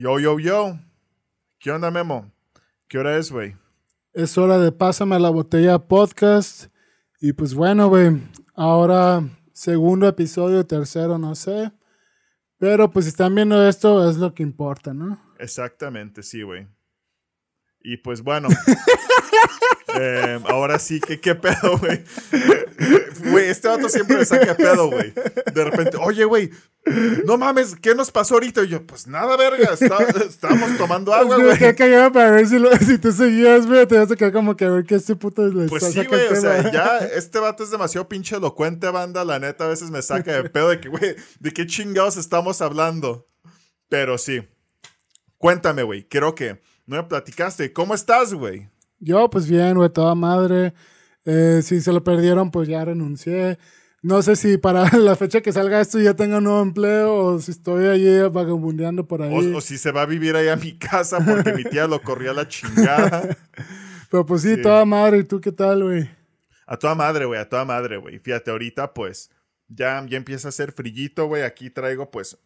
Yo, yo, yo. ¿Qué onda, Memo? ¿Qué hora es, güey? Es hora de Pásame la botella podcast. Y pues bueno, güey, ahora segundo episodio, tercero, no sé. Pero pues si están viendo esto, es lo que importa, ¿no? Exactamente, sí, güey. Y pues bueno. eh, ahora sí, que qué pedo, güey. Güey, este vato siempre me saca pedo, güey. De repente, oye, güey, no mames, ¿qué nos pasó ahorita? Y yo, pues nada, verga, está, estábamos tomando agua, güey. que cagaba para ver si, lo- si te seguías, güey, te vas a quedar como que a ver qué este puto le Pues está sí, güey, o sea, ya este vato es demasiado pinche elocuente, banda. La neta, a veces me saca de pedo de que, güey, ¿de qué chingados estamos hablando? Pero sí. Cuéntame, güey, creo que no me platicaste. ¿Cómo estás, güey? Yo, pues bien, güey, toda madre. Eh, si se lo perdieron, pues ya renuncié. No sé si para la fecha que salga esto ya tengo un nuevo empleo o si estoy allí vagabundeando por ahí. O, o si se va a vivir ahí a mi casa porque mi tía lo corrió a la chingada. Pero pues sí, Sí. toda madre. ¿Y tú qué tal, güey? A toda madre, güey, a toda madre, güey. Fíjate, ahorita, pues, ya, ya empieza a hacer frillito, güey. Aquí traigo, pues,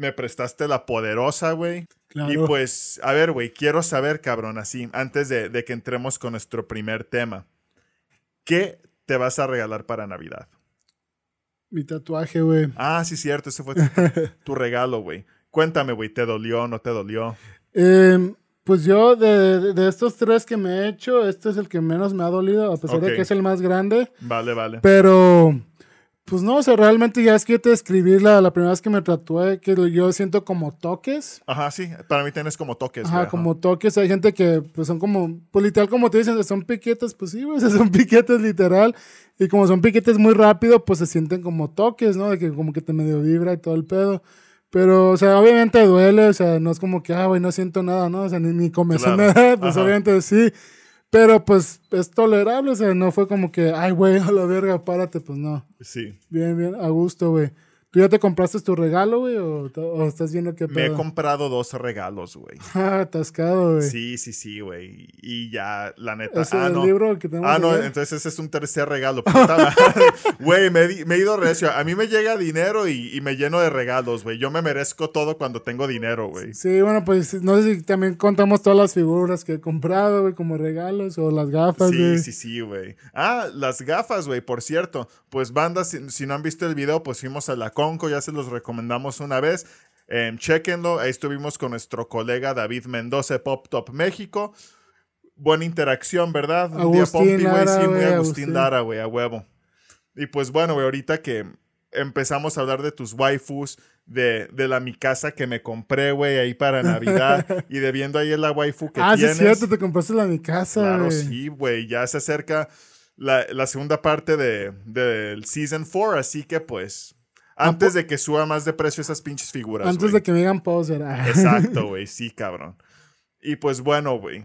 me prestaste la poderosa, güey. Claro. Y pues, a ver, güey, quiero saber, cabrón, así, antes de, de que entremos con nuestro primer tema. ¿Qué te vas a regalar para Navidad? Mi tatuaje, güey. Ah, sí, cierto, ese fue tu, tu regalo, güey. Cuéntame, güey, ¿te dolió o no te dolió? Eh, pues yo, de, de estos tres que me he hecho, este es el que menos me ha dolido, a pesar de que es el más grande. Vale, vale. Pero, pues no, o sea, realmente ya es que yo te escribí la, la primera vez que me tatué, que yo siento como toques. Ajá, sí, para mí tienes como toques, Ajá, güey. ajá. como toques. Hay gente que, pues son como, pues literal, como te dicen, son piquetes, pues sí, sea, son piquetes literal. Y como son piquetes muy rápido, pues se sienten como toques, ¿no? De que como que te medio vibra y todo el pedo. Pero, o sea, obviamente duele, o sea, no es como que, ah, güey, no siento nada, ¿no? O sea, ni, ni Claro. nada, pues Ajá. obviamente sí. Pero, pues, es tolerable, o sea, no fue como que, ay, güey, a la verga, párate, pues no. Sí. Bien, bien, a gusto, güey. ¿Tú ya te compraste tu regalo, güey? ¿O, estás viendo qué Me he pedo? comprado dos regalos, güey. Ah, atascado, güey. Sí, sí, sí, güey. Y ya, la neta. ¿Ese ah, es no. el libro que tenemos Ah, no, entonces ese es un tercer regalo. Güey, me, he ido recio. A mí me llega dinero y, y me lleno de regalos, güey. Yo me merezco todo cuando tengo dinero, güey. Sí, bueno, pues no sé si también contamos todas las figuras que he comprado, güey, como regalos o las gafas, Sí, güey. sí, sí, güey. Ah, las gafas, güey, por cierto. Pues bandas, si, si no han visto el video, pues fuimos a la Conco, ya se los recomendamos una vez. Em, chéquenlo, ahí estuvimos con nuestro colega David Mendoza Pop Top México. Buena interacción, ¿verdad? Un día Pompi, güey, sí, muy Agustín Agustín. Lara, güey, a huevo. Y pues bueno, güey, ahorita que empezamos a hablar de tus waifus, de, de la mi casa que me compré, güey, ahí para Navidad, y de viendo ahí la waifu que ah, sí, tienes. es cierto, te compraste la mi casa, Claro, sí, güey. Ya se acerca la, la segunda parte de- del Season 4, así que pues. Antes de que suba más de precio esas pinches figuras. Antes de que me digan poser. ah. Exacto, güey. Sí, cabrón. Y pues bueno, güey.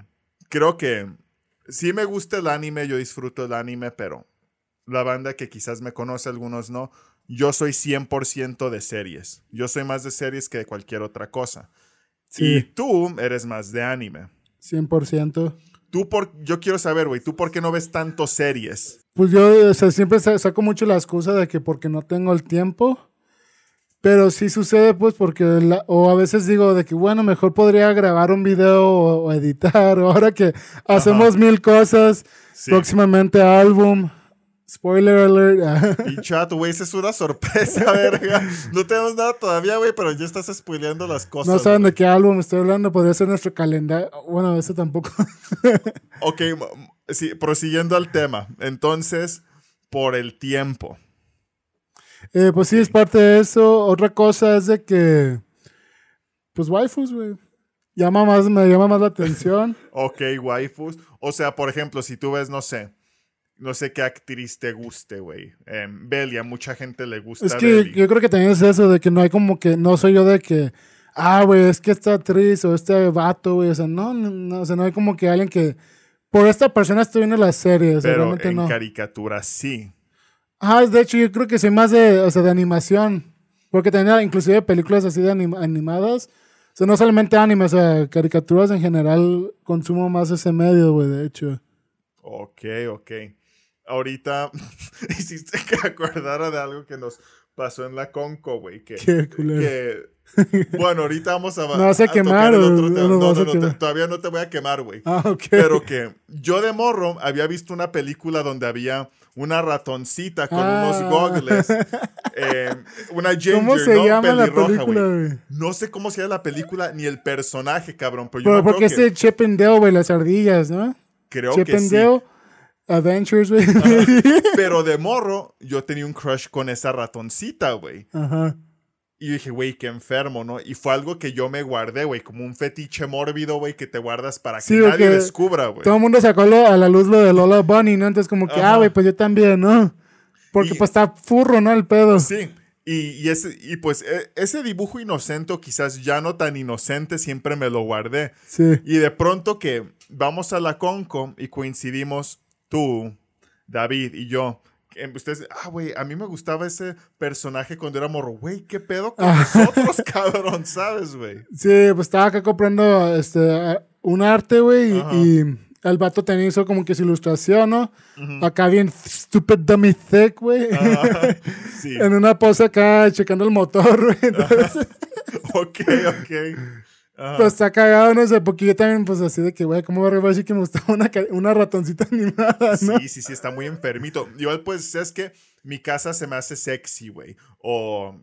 Creo que sí me gusta el anime, yo disfruto el anime, pero la banda que quizás me conoce, algunos no. Yo soy 100% de series. Yo soy más de series que de cualquier otra cosa. Y Sí, tú eres más de anime. 100%. Tú por, yo quiero saber, güey, ¿tú por qué no ves tanto series? Pues yo, o sea, siempre sa- saco mucho la excusa de que porque no tengo el tiempo. Pero sí sucede, pues, porque, la- o a veces digo de que, bueno, mejor podría grabar un video o, o editar. Ahora que hacemos mil cosas, Sí. próximamente álbum. Spoiler alert. Y chat, güey, esa es una sorpresa, verga. No tenemos nada todavía, güey, pero ya estás spoileando las cosas. no saben de qué álbum estoy hablando, podría ser nuestro calendario. Bueno, eso tampoco. Ok, sí, prosiguiendo al tema. Entonces, por el tiempo. Eh, pues sí, es parte de eso. Otra cosa es de que, pues, waifus, güey. Llama más, me llama más la atención. Ok, waifus. O sea, por ejemplo, si tú ves, no sé, no sé qué actriz te guste, güey. Em, Belly, a mucha gente le gusta Es que Belly. yo creo que también es eso, de que no hay como que, no soy yo de que, ah, güey, es que esta actriz o este vato, güey, o sea, no, no, no, o sea, no hay como que alguien que, por esta persona estoy viendo la serie, o sea, Pero realmente en no. caricatura sí. Ah, de hecho, yo creo que soy más de, o sea, de animación, porque tenía inclusive películas así de anim- animadas, o sea, no solamente anime, o sea, caricaturas en general, consumo más ese medio, güey, de hecho. Ok, ok. Ahorita hiciste que acordara de algo que nos pasó en la Conco, güey. Que, Qué culero. que- bueno, ahorita vamos a. ¿Me vas a quemar o tema. no No, no, a te- quemar? todavía no te voy a quemar, güey. Ah, ok. Pero que yo de morro había visto una película donde había una ratoncita con Ah. unos goggles. eh, una ginger, ¿Cómo se ¿no? llama la Pelirroja, película, güey. No sé cómo se llama la película ni el personaje, cabrón. Pero yo Pero porque acuerdo es de Chip and Dale, güey, las ardillas, ¿no? que creo que sí. Adventures, güey. Pero de morro, yo tenía un crush con esa ratoncita, güey. Ajá. Y dije, güey, qué enfermo, ¿no? Y fue algo que yo me guardé, güey, como un fetiche mórbido, güey, que te guardas para que Sí, nadie descubra, güey. Todo el mundo sacó lo- a la luz lo de Lola Bunny, ¿no? Entonces, como que, Ajá. ah, güey, pues yo también, ¿no? Porque Y- pues está furro, ¿no? El pedo. Sí. Y, y ese, y pues e- ese dibujo inocente, quizás ya no tan inocente, siempre me lo guardé. Sí. Y de pronto que vamos a la Conco y coincidimos tú, David y yo. Ustedes, ah, güey, a mí me gustaba ese personaje cuando era morro. Güey, ¿qué pedo con nosotros, cabrón? ¿Sabes, güey? Sí, pues estaba acá comprando este, un arte, güey, y, el vato tenía eso como que su ilustración, ¿no? Acá bien stupid dummy thick, güey. Ah, sí. en una pose acá checando el motor, güey. Entonces, Ok, ok. Ajá. pues está cagado, no sé, porque yo también, pues así de que, güey, ¿cómo voy a decir que me gustaba una, una ratoncita animada, no? Sí, sí, sí, está muy enfermito. Igual, pues, es que mi casa se me hace sexy, güey. O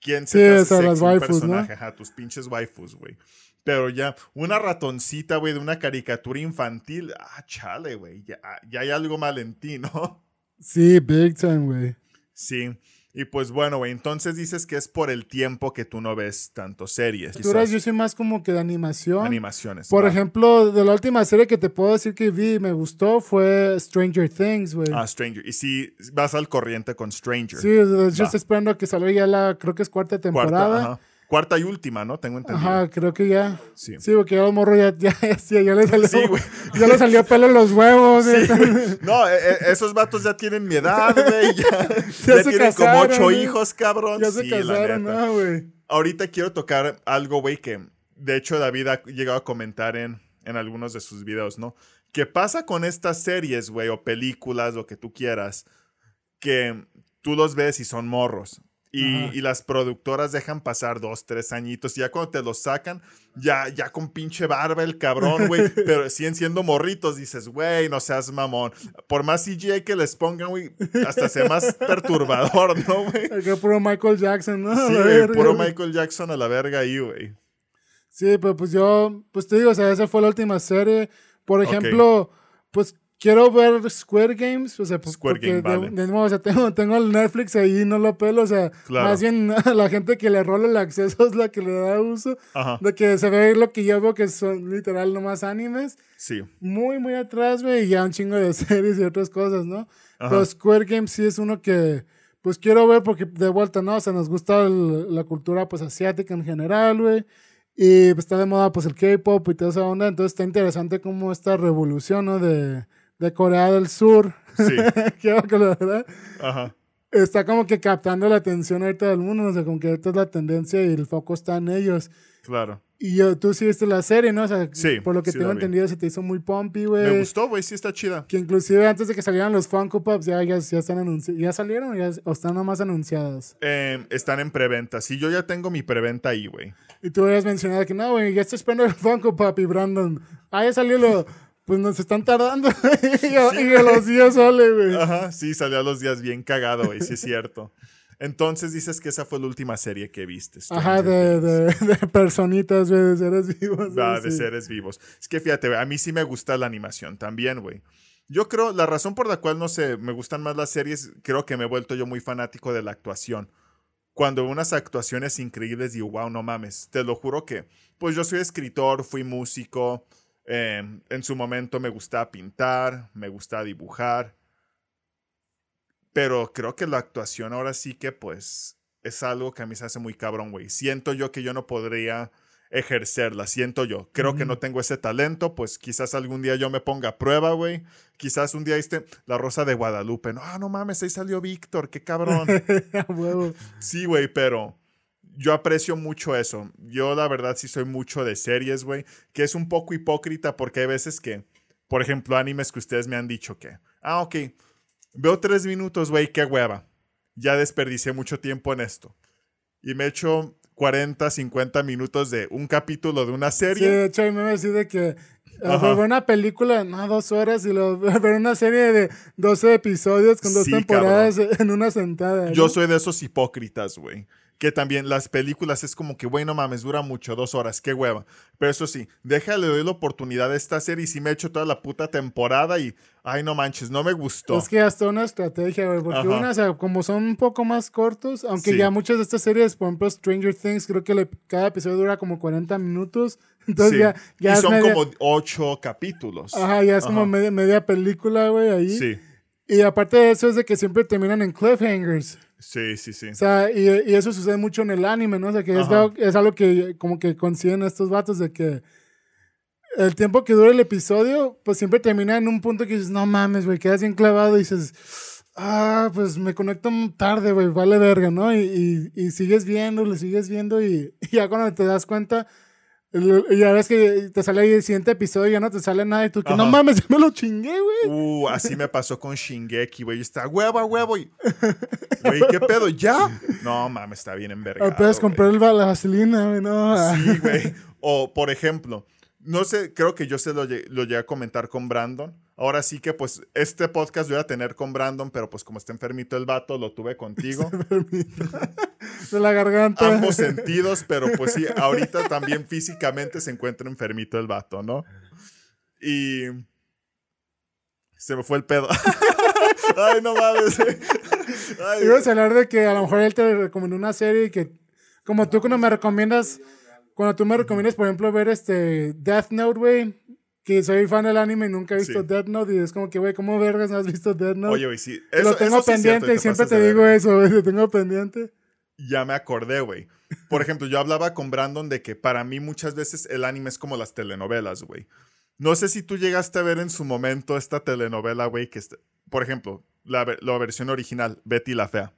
quién se Sí, te hace o sea? Un waifus, ¿no? personaje, Ajá, tus pinches waifus, güey. Pero ya, una ratoncita, güey, de una caricatura infantil. Ah, chale, güey. Ya, ya hay algo mal en ti, ¿no? Sí, big time, güey. Sí. Y pues bueno, güey, entonces dices que es por el tiempo que tú no ves tanto series. Quizás. yo soy más como que de animación. Animaciones. Por va. ejemplo, de la última serie que te puedo decir que vi y me gustó fue Stranger Things, güey. Ah, Stranger. Y si vas al corriente con Stranger. sí, Va. estoy esperando a que salga ya la, creo que es cuarta Cuarta, temporada. ajá. Cuarta y última, ¿no? Tengo entendido. Ajá, creo que ya. Sí. Sí, porque ya los morros ya, ya, ya, ya le salió. Sí, güey. ya le salió pelo en los huevos. eh. No, eh, eh, esos vatos ya tienen mi edad, güey. Ya, Ya ya se tienen como ocho güey. hijos, cabrón. ya se Sí, casaron. ¿no, güey? Ahorita quiero tocar algo, güey, que de hecho David ha llegado a comentar en, en algunos de sus videos, ¿no? ¿Qué pasa con estas series, güey, o películas, lo que tú quieras, que tú los ves y son morros? Y, las productoras dejan pasar dos, tres añitos. Y ya cuando te los sacan, ya, ya con pinche barba el cabrón, güey. pero siguen siendo morritos. Dices, güey, no seas mamón. Por más CGI que les pongan, güey, hasta sea más perturbador, ¿no, güey? Acá puro Michael Jackson, ¿no? Sí, güey, puro. Michael Jackson a la verga ahí, güey. Sí, pero pues yo, pues te digo, o sea, esa fue la última serie. Por ejemplo, pues quiero ver Square Games, o sea, Square porque Game, de, vale. de nuevo, o sea, tengo, tengo el Netflix ahí, no lo pelo, o sea, Claro. más bien la gente que le rola el acceso es la que le da uso, Ajá, de que se ve lo que yo veo que son literal nomás animes, sí. muy, muy atrás, güey, y ya un chingo de series y otras cosas, ¿no? Ajá. Pero Square Games sí es uno que, pues quiero ver porque de vuelta, ¿no? O sea, nos gusta el- la cultura, pues, asiática en general, güey. Y pues, está de moda, pues, el K-pop y toda esa onda. Entonces está interesante como esta revolución, ¿no? De, de Corea del Sur. Sí. que que la verdad Ajá. está como que captando la atención ahorita del mundo. O sea, como que ahorita es la tendencia y el foco está en ellos. Claro. Y yo, tú sí viste la serie, ¿no? O sea, Sí, por lo que sí tengo entendido, se te hizo muy pumpy, Me güey. gustó, güey, sí está chida. Que inclusive antes de que salieran los Funko Pops ya, ya, ya están anunciados. ¿Ya salieron o, ya, o están nomás anunciadas? Eh, están en preventa. Sí, yo ya tengo mi preventa ahí, güey. Y tú habías mencionado que no, güey, ya estoy esperando el Funko Pop y Brandon. Ah, ya salió lo... Pues nos están tardando. y, a- y a los días sale, güey. Ajá, sí, salió a los días bien cagado, güey, sí es cierto. Entonces dices que esa fue la última serie que viste. Ajá, de, de, de personitas, güey, de seres vivos. Va, güey, de sí. seres vivos. Es que fíjate, a mí sí me gusta la animación también, güey. Yo creo, la razón por la cual no sé, me gustan más las series, creo que me he vuelto yo muy fanático de la actuación. Cuando veo unas actuaciones increíbles digo, wow, no mames. Te lo juro que, pues yo soy escritor, fui músico, eh, en su momento me gustaba pintar, me gustaba dibujar. Pero creo que la actuación ahora sí que pues es algo que a mí se hace muy cabrón, güey. Siento yo que yo no podría ejercerla, siento yo. Creo que no tengo ese talento, pues quizás algún día yo me ponga a prueba, güey. Quizás un día viste La Rosa de Guadalupe. No, ah, no mames, ahí salió Víctor, qué cabrón. Sí, güey, pero yo aprecio mucho eso. Yo la verdad sí soy mucho de series, güey, que es un poco hipócrita porque hay veces que, por ejemplo, animes que ustedes me han dicho que, ah, ok, Veo tres minutos, güey, qué hueva. Ya desperdicié mucho tiempo en esto. Y me echo 40, 50 minutos de un capítulo de una Sí, serie. de hecho, a mí me decía de que eh, Ajá. ver una película, no, dos horas, y luego ver una serie de 12 episodios con dos Sí, temporadas en una sentada. Yo soy de esos hipócritas, güey. Que también las películas es como que, güey, no mames, dura mucho, dos horas, qué hueva. Pero eso sí, déjale, doy la oportunidad a esta serie y sí me he hecho toda la puta temporada y, ay, no manches, no me gustó. Es que hasta una estrategia, güey, porque Ajá. una, o sea, como son un poco más cortos, aunque Sí. ya muchas de estas series, por ejemplo, Stranger Things, creo que le- cada episodio dura como 40 minutos, entonces Sí. ya, ya y son media- como ocho capítulos. Ajá, ya es como media, media película, güey, ahí. Sí, Y aparte de eso es de que siempre terminan en cliffhangers. Sí, sí, sí. O sea, y, y eso sucede mucho en el anime, ¿no? O sea, que es algo, es algo que como que consiguen estos vatos de que el tiempo que dura el episodio, pues siempre termina en un punto que dices, no mames, güey, quedas bien clavado y dices, ah, pues me conecto tarde, güey, vale verga, ¿no? Y, y, y sigues viendo, lo sigues viendo y, y ya cuando te das cuenta, y ya ves que te sale ahí el siguiente episodio y ya no te sale nada y tú que no mames, me lo chingué, güey. Uh, así me pasó con Shingeki, güey. Está huevo, a huevo. Y... Güey, ¿qué pedo? ¿Ya? No, mames, está bien envergado. O puedes comprar el- la vaselina, güey, no. Sí, güey. O, por ejemplo, no sé, creo que yo se lo llegué a comentar con Brandon. Ahora sí que, pues, este podcast lo voy a tener con Brandon, pero pues como está enfermito el vato, lo tuve contigo. de la garganta. Ambos sentidos, pero pues sí, ahorita también físicamente se encuentra enfermito el vato, ¿no? Y... Se me fue el pedo. Ay, no mames. Ay, Ibas a hablar de que a lo mejor él te recomendó una serie y que, como tú cuando me recomiendas, cuando tú me recomiendas, por ejemplo, ver este Death Note, güey, que soy fan del anime y nunca he visto Sí. Death Note, y es como que, güey, ¿cómo vergas no has visto Death Note? Oye, güey, sí. lo tengo eso sí pendiente y siempre te digo eso, güey, lo tengo pendiente. Ya me acordé, güey. Por ejemplo, yo hablaba con Brandon de que para mí muchas veces el anime es como las telenovelas, güey. No sé si tú llegaste a ver en su momento esta telenovela, güey, que, por ejemplo, la versión original, Betty la Fea.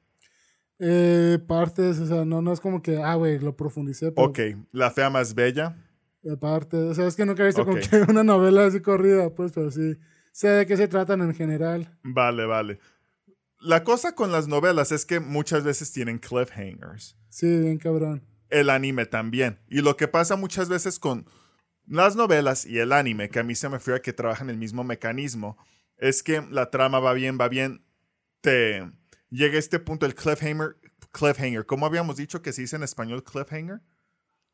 Eh, partes, o sea, no, no es como que, ah, güey, lo profundicé, pero Ok, la fea más bella. Aparte, o sea, es que nunca he visto como Ok. que una novela así corrida, pues, pero sí, sé de qué se tratan en general. Vale, vale. La cosa con las novelas es que muchas veces tienen cliffhangers. Sí, bien cabrón. El anime también. Y lo que pasa muchas veces con las novelas y el anime, que a mí se me fue que trabajan el mismo mecanismo, es que la trama va bien, va bien, te llega a este punto el cliffhanger, cliffhanger. ¿Cómo habíamos dicho que se dice en español cliffhanger?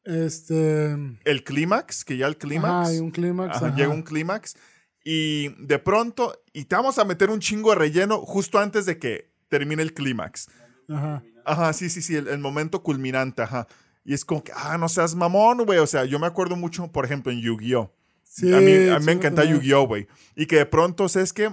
Este. El clímax, que ya el clímax. Hay un clímax. Llega un clímax y de pronto, y te vamos a meter un chingo de relleno justo antes de que termine el clímax. Ajá. Ajá, sí, sí, sí, el, el momento culminante, ajá. Y es como que, ah, no seas mamón, güey. O sea, yo me acuerdo mucho, por ejemplo, en Yu-Gi-Oh! Sí, a mí, a mí me encanta. Yu-Gi-Oh, güey. Y que de pronto, o sea, es que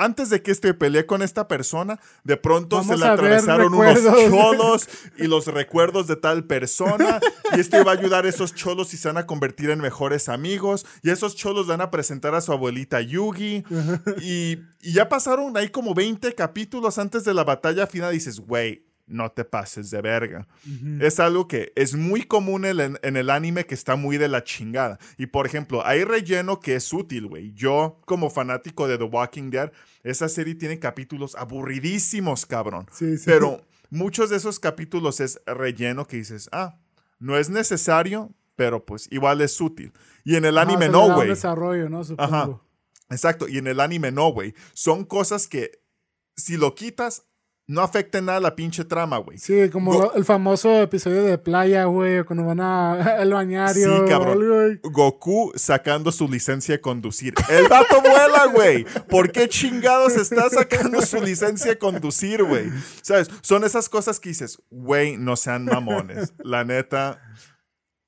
antes de que este peleé con esta persona, de pronto Vamos se le atravesaron unos cholos y los recuerdos de tal persona. Y esto iba a ayudar a esos cholos y se van a convertir en mejores amigos. Y esos cholos van a presentar a su abuelita Yugi. Y, y ya pasaron ahí como 20 capítulos antes de la batalla final. Y dices, güey, no te pases de verga. Es algo que es muy común en, el- en el anime que está muy de la chingada. Y por ejemplo, hay relleno que es útil, güey. Yo, como fanático de The Walking Dead, esa serie tiene capítulos aburridísimos, cabrón. Sí, sí. Pero muchos de esos capítulos es relleno que dices, ah, no es necesario, pero pues igual es útil. Y en el anime no, güey. desarrollo, ¿no? Supongo. Ajá. Exacto, y en el anime no, güey. Son cosas que si lo quitas, no afecta en nada la pinche trama, güey. Sí, como Go- el famoso episodio de playa, güey, cuando van a, al bañario. Sí, cabrón. Goku sacando su licencia de conducir. El vato vuela, güey. ¿Por qué chingados está sacando su licencia de conducir, güey? ¿Sabes? Son esas cosas que dices, güey, no sean mamones. La neta.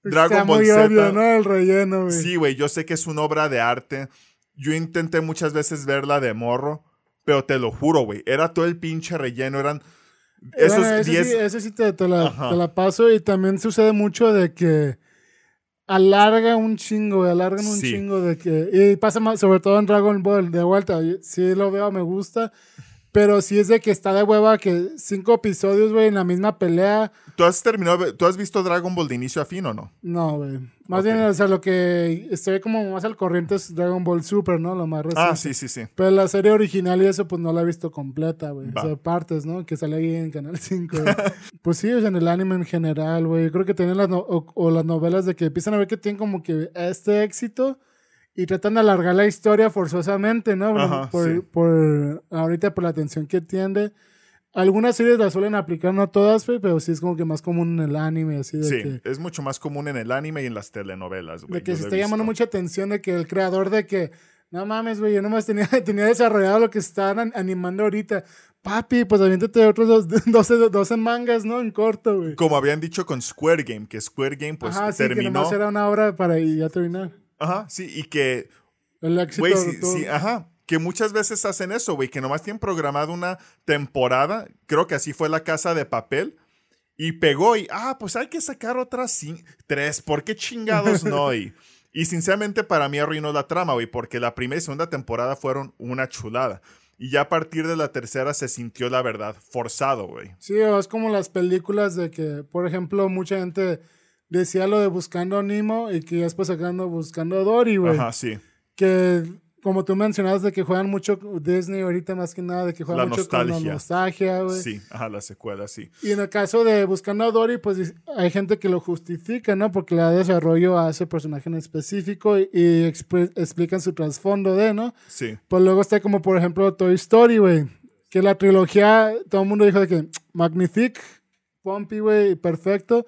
Dragon Está Ball muy Z. obvio, ¿no? El relleno, güey. Sí, güey, yo sé que es una obra de arte. Yo intenté muchas veces verla de morro, pero te lo juro, güey, era todo el pinche relleno, eran esos Bueno, eso 10 sí, sí te, te la, te la paso y también sucede mucho de que alarga un chingo, güey, alargan un Sí. chingo de que... Y pasa más, sobre todo en Dragon Ball, de vuelta, sí lo veo, me gusta, Pero sí es de que está de hueva que cinco episodios, güey, en la misma pelea. ¿Tú has terminado, tú has visto Dragon Ball de inicio a fin o no? No, güey. Más bien, o sea, lo que estoy como más al corriente es Dragon Ball Super, ¿no? Lo más reciente. Ah, sí, sí, sí. Pero la serie original y eso, pues no la he visto completa, güey. O sea, partes, ¿no? Que sale ahí en Canal 5. pues sí, o sea, en el anime en general, güey. Creo que tienen las, no o, o las novelas de que empiezan a ver que tienen como que este éxito y tratan de alargar la historia forzosamente, ¿no? Ajá, por, sí. por ahorita por la atención que tiende. Algunas series las suelen aplicar, no todas, pero sí es como que más común en el anime, así de Sí, que, es mucho más común en el anime y en las telenovelas, güey. de que se está llamando mucha atención de que el creador de que, no mames, güey, yo nomás tenía, tenía desarrollado lo que están an- animando ahorita. Papi, pues aviéntate otros dos, 12, 12 mangas, ¿no? En corto, güey. Como habían dicho con Square Game, que Square Game pues Ajá, sí, que terminó. nomás era una obra para ya terminar. Ajá, sí, y que El éxito Güey, de sí, sí, ajá. Que muchas veces hacen eso, güey, que nomás tienen programado una temporada. Creo que así fue la casa de papel. Y pegó y, ah, pues hay que sacar otras tres. ¿Por qué chingados no? Y, y sinceramente para mí arruinó la trama, güey, porque la primera y segunda temporada fueron una chulada. Y ya a partir de la tercera se sintió, la verdad, forzado, güey. Sí, es como las películas de que, por ejemplo, mucha gente decía lo de Buscando a Nemo y que ya después sacando Buscando a Dory, güey. Ajá, sí. Que, como tú mencionabas, de que juegan mucho Disney ahorita más que nada, de que juegan La mucho con la nostalgia. nostalgia, güey. Sí, ajá, la secuela, sí. Y en el caso de Buscando a Dory, pues hay gente que lo justifica, ¿no? Porque le da desarrollo a ese personaje en específico y, y explican su trasfondo de, ¿no? Sí. Pues luego está como, por ejemplo, Toy Story, güey. Que la trilogía, todo el mundo dijo de que Magnifique, Pompey, güey, perfecto.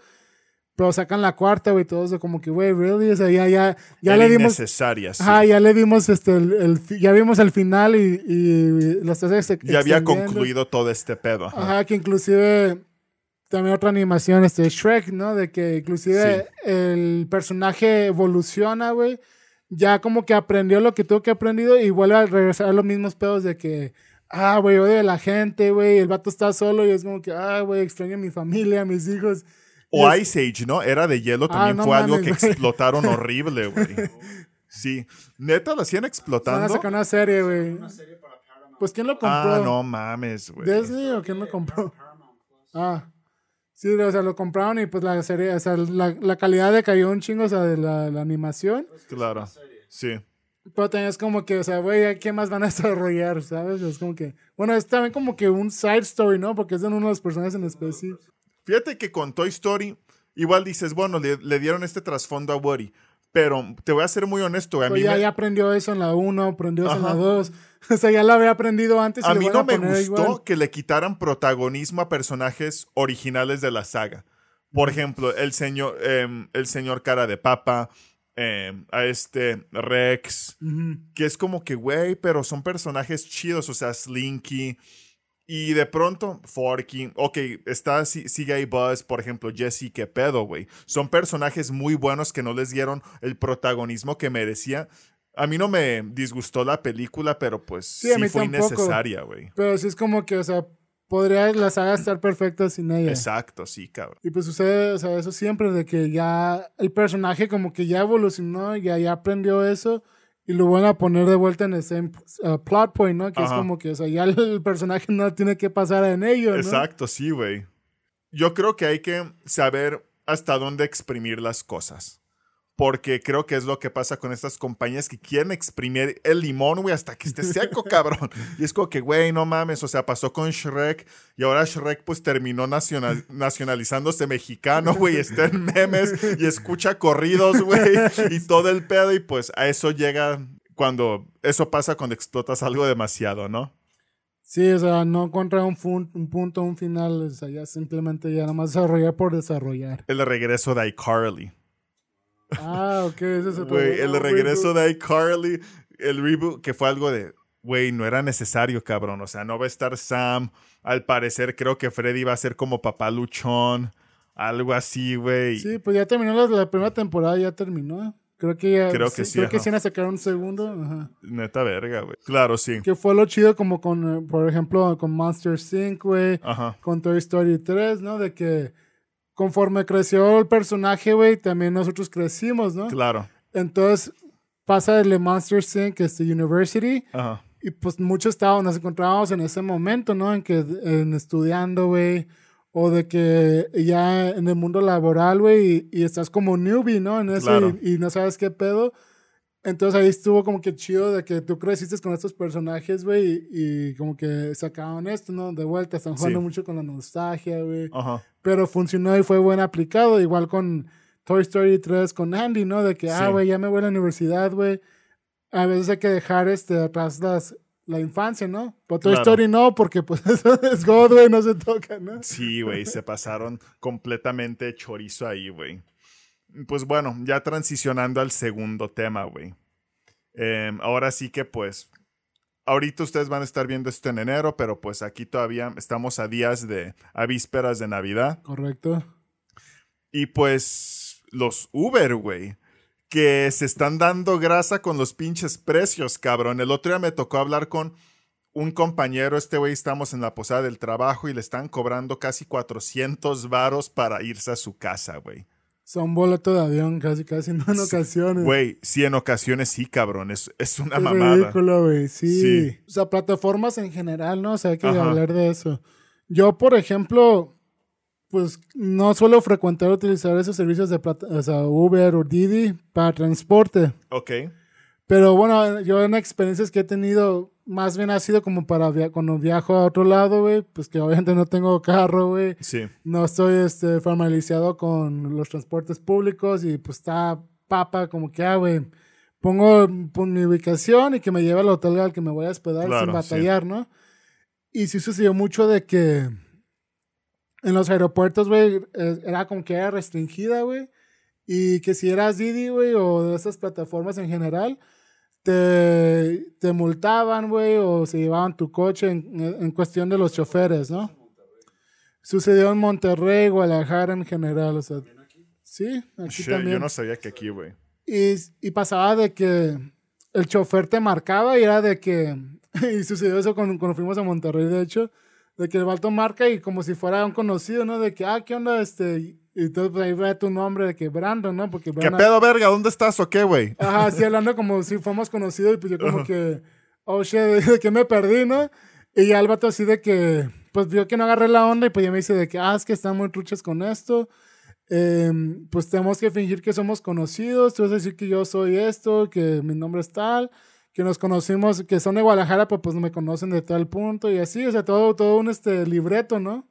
Pero sacan la cuarta, güey, todos de como que, güey, really, o sea, ya, ya, ya le dimos, innecesaria, sí. ajá, ya le dimos, este, el, el ya vimos el final y, y los tres se ya había concluido todo este pedo. Ajá. Ajá, que inclusive también otra animación, este Shrek, ¿no? De que inclusive el personaje evoluciona, güey. Ya como que aprendió lo que tuvo que aprendido y vuelve a regresar a los mismos pedos de que, ah, güey, odio a la gente, güey. El vato está solo y es como que, ah, güey, extraño a mi familia, a mis hijos. O Ice Age, ¿no? Era de hielo, Ah, también no fue algo que explotaron horrible, güey. Sí. Neta, la hacían Van a explotando. sacar una serie, güey. Pues ¿quién lo compró? Ah, no mames, güey. ¿Disney o quién lo compró? Ah. Sí, o sea, lo compraron y pues la serie, o sea, la, la calidad decayó un chingo, o sea, de la, la animación. Claro. Sí. Pero también es como que, o sea, güey, ¿qué más van a desarrollar, sabes? Es como que, bueno, es también como que un side story, ¿no? Porque es de uno de los personajes en específico. Fíjate que con Toy Story, igual dices, bueno, le, le dieron este trasfondo a Woody. Pero te voy a ser muy honesto. A mí, ya, me, ya aprendió eso en la 1, aprendió eso en la Ajá. 2. O sea, ya lo había aprendido antes y a mí no a me gustó igual. que le quitaran protagonismo a personajes originales de la saga. Por ejemplo, el señor, em, el señor cara de papa, em, a este Rex, que es como que, güey, pero son personajes chidos, o sea, Slinky. Y de pronto, Forky, ok, está, sigue ahí Buzz, por ejemplo, Jesse, qué pedo, güey. Son personajes muy buenos que no les dieron el protagonismo que merecía. A mí no me disgustó la película, pero pues sí, fue tampoco. innecesaria, güey. Pero sí es como que, o sea, podría la saga estar perfecta sin ella. Exacto, sí, cabrón. Y pues sucede, o sea, eso siempre, de que ya el personaje como que ya evolucionó, ya, ya aprendió eso, y lo van a poner de vuelta en el same uh, plot point, ¿no? Que es como que, o sea, ya el personaje no tiene que pasar en ello, ¿no? Exacto, sí, güey. Yo creo que hay que saber hasta dónde exprimir las cosas. Porque creo que es lo que pasa con estas compañías que quieren exprimir el limón, güey, hasta que esté seco, cabrón. Y es como que, güey, no mames. O sea, pasó con Shrek y ahora Shrek, pues terminó nacional- nacionalizándose mexicano, güey. Está en memes y escucha corridos, güey. Y todo el pedo. Y pues a eso llega cuando. Eso pasa cuando explotas algo demasiado, ¿no? Sí, o sea, no encuentra un, fun- un punto, un final, o sea, ya simplemente ya nomás desarrollar por desarrollar. El regreso de iCarly. Ah, ok, ese es otro. Güey, el regreso de iCarly, el reboot, que fue algo de, güey, no era necesario, cabrón. O sea, no va a estar Sam. Al parecer, creo que Freddy va a ser como papá luchón. Algo así, güey. Sí, pues ya terminó la, la primera temporada, ya terminó. Creo que ya. Creo que sí, Creo que sí van a sacar un segundo. Ajá. Neta verga, güey. Claro, sí. Que fue lo chido como con, eh, por ejemplo, con Monster Inc., güey. Ajá. Con Toy Story 3, ¿no? De que conforme creció el personaje, güey, también nosotros crecimos, ¿no? Claro. Entonces pasa el Monster Inc., este University, Ajá. Y pues muchos estábamos, nos encontrábamos en ese momento, ¿no? En que, en estudiando, güey. O de que ya en el mundo laboral, güey, y, y estás como newbie, ¿no? En eso Claro. y, y no sabes qué pedo. Entonces ahí estuvo como que chido de que tú creciste con estos personajes, güey, y, y como que sacaban esto, ¿no? De vuelta, están jugando Sí. mucho con la nostalgia, güey. Ajá. Pero funcionó y fue buen aplicado, igual con Toy Story 3 con Andy, ¿no? De que, ah, güey, ya me voy a la universidad, güey. A veces hay que dejar este, atrás las, la infancia, ¿no? Pero Toy Claro. Story no, porque pues eso es God, güey, no se toca, ¿no? Sí, güey, se pasaron completamente chorizo ahí, güey. Pues bueno, ya transicionando al segundo tema, güey. Em, ahora sí que pues, ahorita ustedes van a estar viendo esto en enero, pero pues aquí todavía estamos a días de, a vísperas de Navidad. Correcto. Y pues los Uber, güey, que se están dando grasa con los pinches precios, cabrón. El otro día me tocó hablar con un compañero, este güey, estamos en la posada del trabajo y le están cobrando casi 400 varos para irse a su casa, güey. Son boletos de avión casi, casi, no en ocasiones. Güey, sí, en ocasiones sí, cabrón, es, es una es mamada. ridículo, güey, sí. Sí. O sea, plataformas en general, ¿no? O sea, hay que Ajá. hablar de eso. Yo, por ejemplo, pues no suelo frecuentar utilizar esos servicios de plata- o sea, Uber o Didi para transporte. Ok, Pero bueno, yo en experiencias que he tenido, más bien ha sido como para via- cuando viajo a otro lado, güey, pues que obviamente no tengo carro, güey. sí, No estoy este, familiarizado con los transportes públicos y pues está papa como que, ah, güey, pongo pon mi ubicación y que me lleve al hotel al que me voy a hospedar Claro, sin batallar, ¿no? Y sí sucedió mucho de que en los aeropuertos, güey, eh, era como que era restringida, güey. Y que si eras Didi, güey, o de esas plataformas en general, te, te multaban, güey, o se llevaban tu coche en, en cuestión de los choferes, ¿no? Sucedió en Monterrey, Guadalajara en general, o sea. Sí, aquí Shit, también. yo no sabía que aquí, güey. Y, y pasaba de que el chofer te marcaba y era de que. Y sucedió eso cuando, cuando fuimos a Monterrey, de hecho. De que el vato marca y como si fuera un conocido, ¿no? De que, ah, ¿qué onda? Este. Y entonces pues, ahí ve tu nombre de que Brandon, ¿no? Porque ¿Qué Brandon. pedo, verga? ¿Dónde estás o qué, güey? Ajá, sí, hablando como si fuéramos conocidos y pues yo como que, oh shit, de que me perdí, ¿no? Y ya el vato así de que, pues vio que no agarré la onda y pues ya me dice de que, ah, es que están muy truchas con esto. Em, pues tenemos que fingir que somos conocidos, tú vas a decir que yo soy esto, que mi nombre es tal, que nos conocimos, que son de Guadalajara, pues, pues me conocen de tal punto y así, o sea, todo, todo un este libreto, ¿no?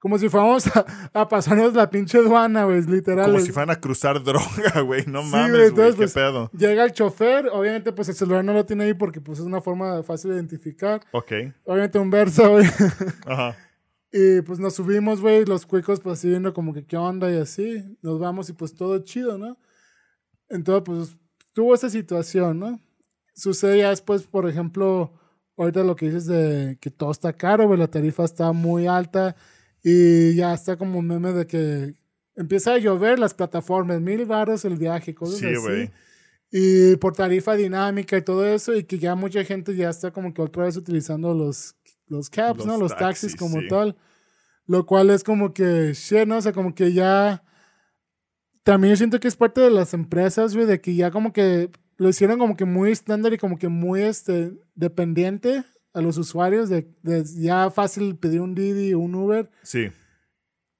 Como si fuéramos a, a pasarnos la pinche aduana, güey, literal. Como es- si fueran a cruzar droga, güey. No Sí, mames, güey, ¿Qué pues, pedo? Llega el chofer, obviamente pues el celular no lo tiene ahí porque pues es una forma fácil de identificar. Ok. Obviamente un verso, güey. Ajá. y pues nos subimos, güey, los cuicos pues así viendo como que qué onda y así. Nos vamos y pues todo chido, ¿no? Entonces pues tuvo esa situación, ¿no? Sucede ya después, por ejemplo, ahorita lo que dices de que todo está caro, güey, la tarifa está muy alta y ya está como meme de que empieza a llover las plataformas, mil baros el viaje, cosas Sí, así. güey. Y por tarifa dinámica y todo eso, y que ya mucha gente ya está como que otra vez utilizando los, los cabs, Los ¿no? Los taxis, taxis, como sí. tal. Lo cual es como que, shit, ¿no? O sea, como que ya... También yo siento que es parte de las empresas, güey, de que ya como que lo hicieron como que muy estándar y como que muy, este, dependiente a los usuarios, de, de ya fácil pedir un Didi o un Uber Sí.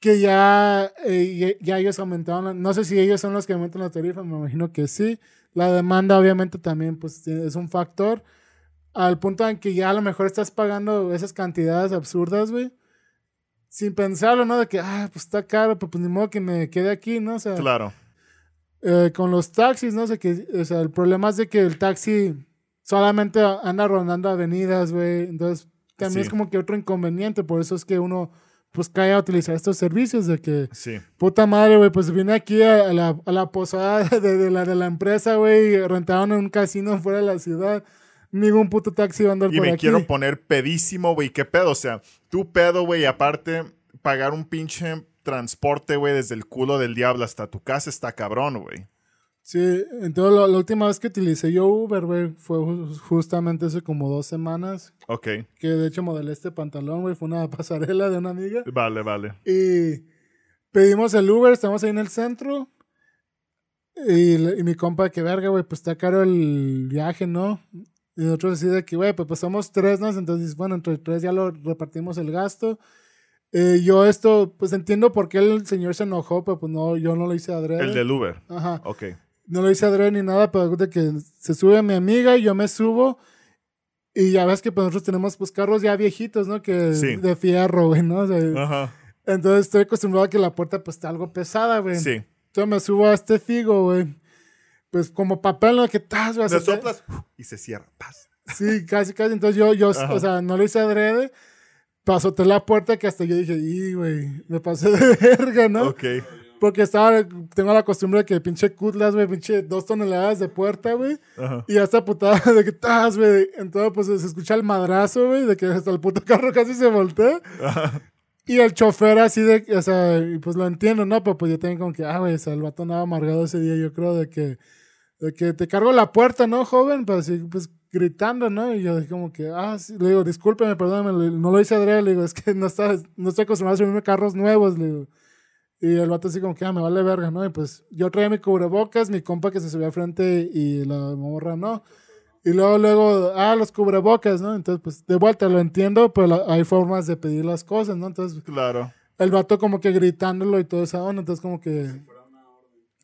que ya, eh, ya, ya ellos aumentaron, la- no sé si ellos son los que aumentan la tarifa, me imagino que sí. La demanda obviamente también pues es un factor, al punto en que ya a lo mejor estás pagando esas cantidades absurdas, güey, sin pensarlo, ¿no? De que, ah, pues está caro, pero pues ni modo que me quede aquí, ¿no? O sea, Claro. eh, con los taxis, ¿no? O sea, que, o sea, el problema es de que el taxi solamente anda rondando avenidas, güey. Entonces, también Sí. es como que otro inconveniente. Por eso es que uno, pues, cae a utilizar estos servicios de que, Sí. puta madre, güey, pues vine aquí a, a la, a la posada de, de la, de la empresa, güey, y rentaron en un casino fuera de la ciudad. Ningún puto taxi va a andar Y por me quiero poner pedísimo, güey. ¿Qué pedo? O sea, tú pedo, güey. y Aparte, pagar un pinche transporte, güey, desde el culo del diablo hasta tu casa está cabrón, güey. Sí, entonces la, la última vez que utilicé yo Uber, güey, fue ju- justamente hace como dos semanas. Ok. Que de hecho modelé este pantalón, güey. Fue una pasarela de una amiga. Vale, vale. Y pedimos el Uber, estamos ahí en el centro. Y, mi compa, que verga, güey, pues está caro el viaje, ¿no? Y nosotros así de que, güey, pues, pues somos tres, ¿no? Entonces, bueno, entre tres ya lo repartimos el gasto. Eh, yo esto, pues entiendo por qué el señor se enojó, pero pues no, yo no lo hice adrede. El del Uber. Ajá. Ok. No lo hice adrede ni nada, pero de que se sube mi amiga y yo me subo. Y ya ves que pues, nosotros tenemos pues carros ya viejitos, ¿no? Que Sí. de fierro, güey, ¿no? O sea, Ajá. entonces estoy acostumbrado a que la puerta pues está algo pesada, güey. Sí. Entonces me subo a este figo, güey. Pues como papel, ¿no? Que tas, güey. Le soplas y se cierra. Paz. Sí, casi, casi. Entonces yo, yo, Ajá. o sea, no lo hice adrede. Pasoté la puerta que hasta yo dije, y güey, me pasé de verga, ¿no? Ok. Porque estaba, tengo la costumbre de que pinche cutlas, güey, pinche dos toneladas de puerta, güey. Y hasta putada de que tas, güey. Entonces, pues se escucha el madrazo, güey, de que hasta el puto carro casi se voltea. Ajá. Y el chofer así de, o sea, pues lo entiendo, ¿no? Pero pues yo también como que, ah, güey, o sea, el vato andaba amargado ese día, yo creo, de que, de que te cargo la puerta, ¿no, joven? Pero así, pues gritando, ¿no? Y yo dije como que, ah, sí, le digo, discúlpeme, perdóname, no lo hice adrede, le digo, es que no, está, no estoy acostumbrado a subirme carros nuevos, le digo. Y el vato así como que, ah, me vale verga, ¿no? Y pues yo traía mi cubrebocas, mi compa que se subía al frente y la morra, ¿no? Y luego, luego, ah, los cubrebocas, ¿no? Entonces, pues, de vuelta, lo entiendo, pero la- hay formas de pedir las cosas, ¿no? Entonces, Claro. el vato como que gritándolo y todo esa onda, entonces como que...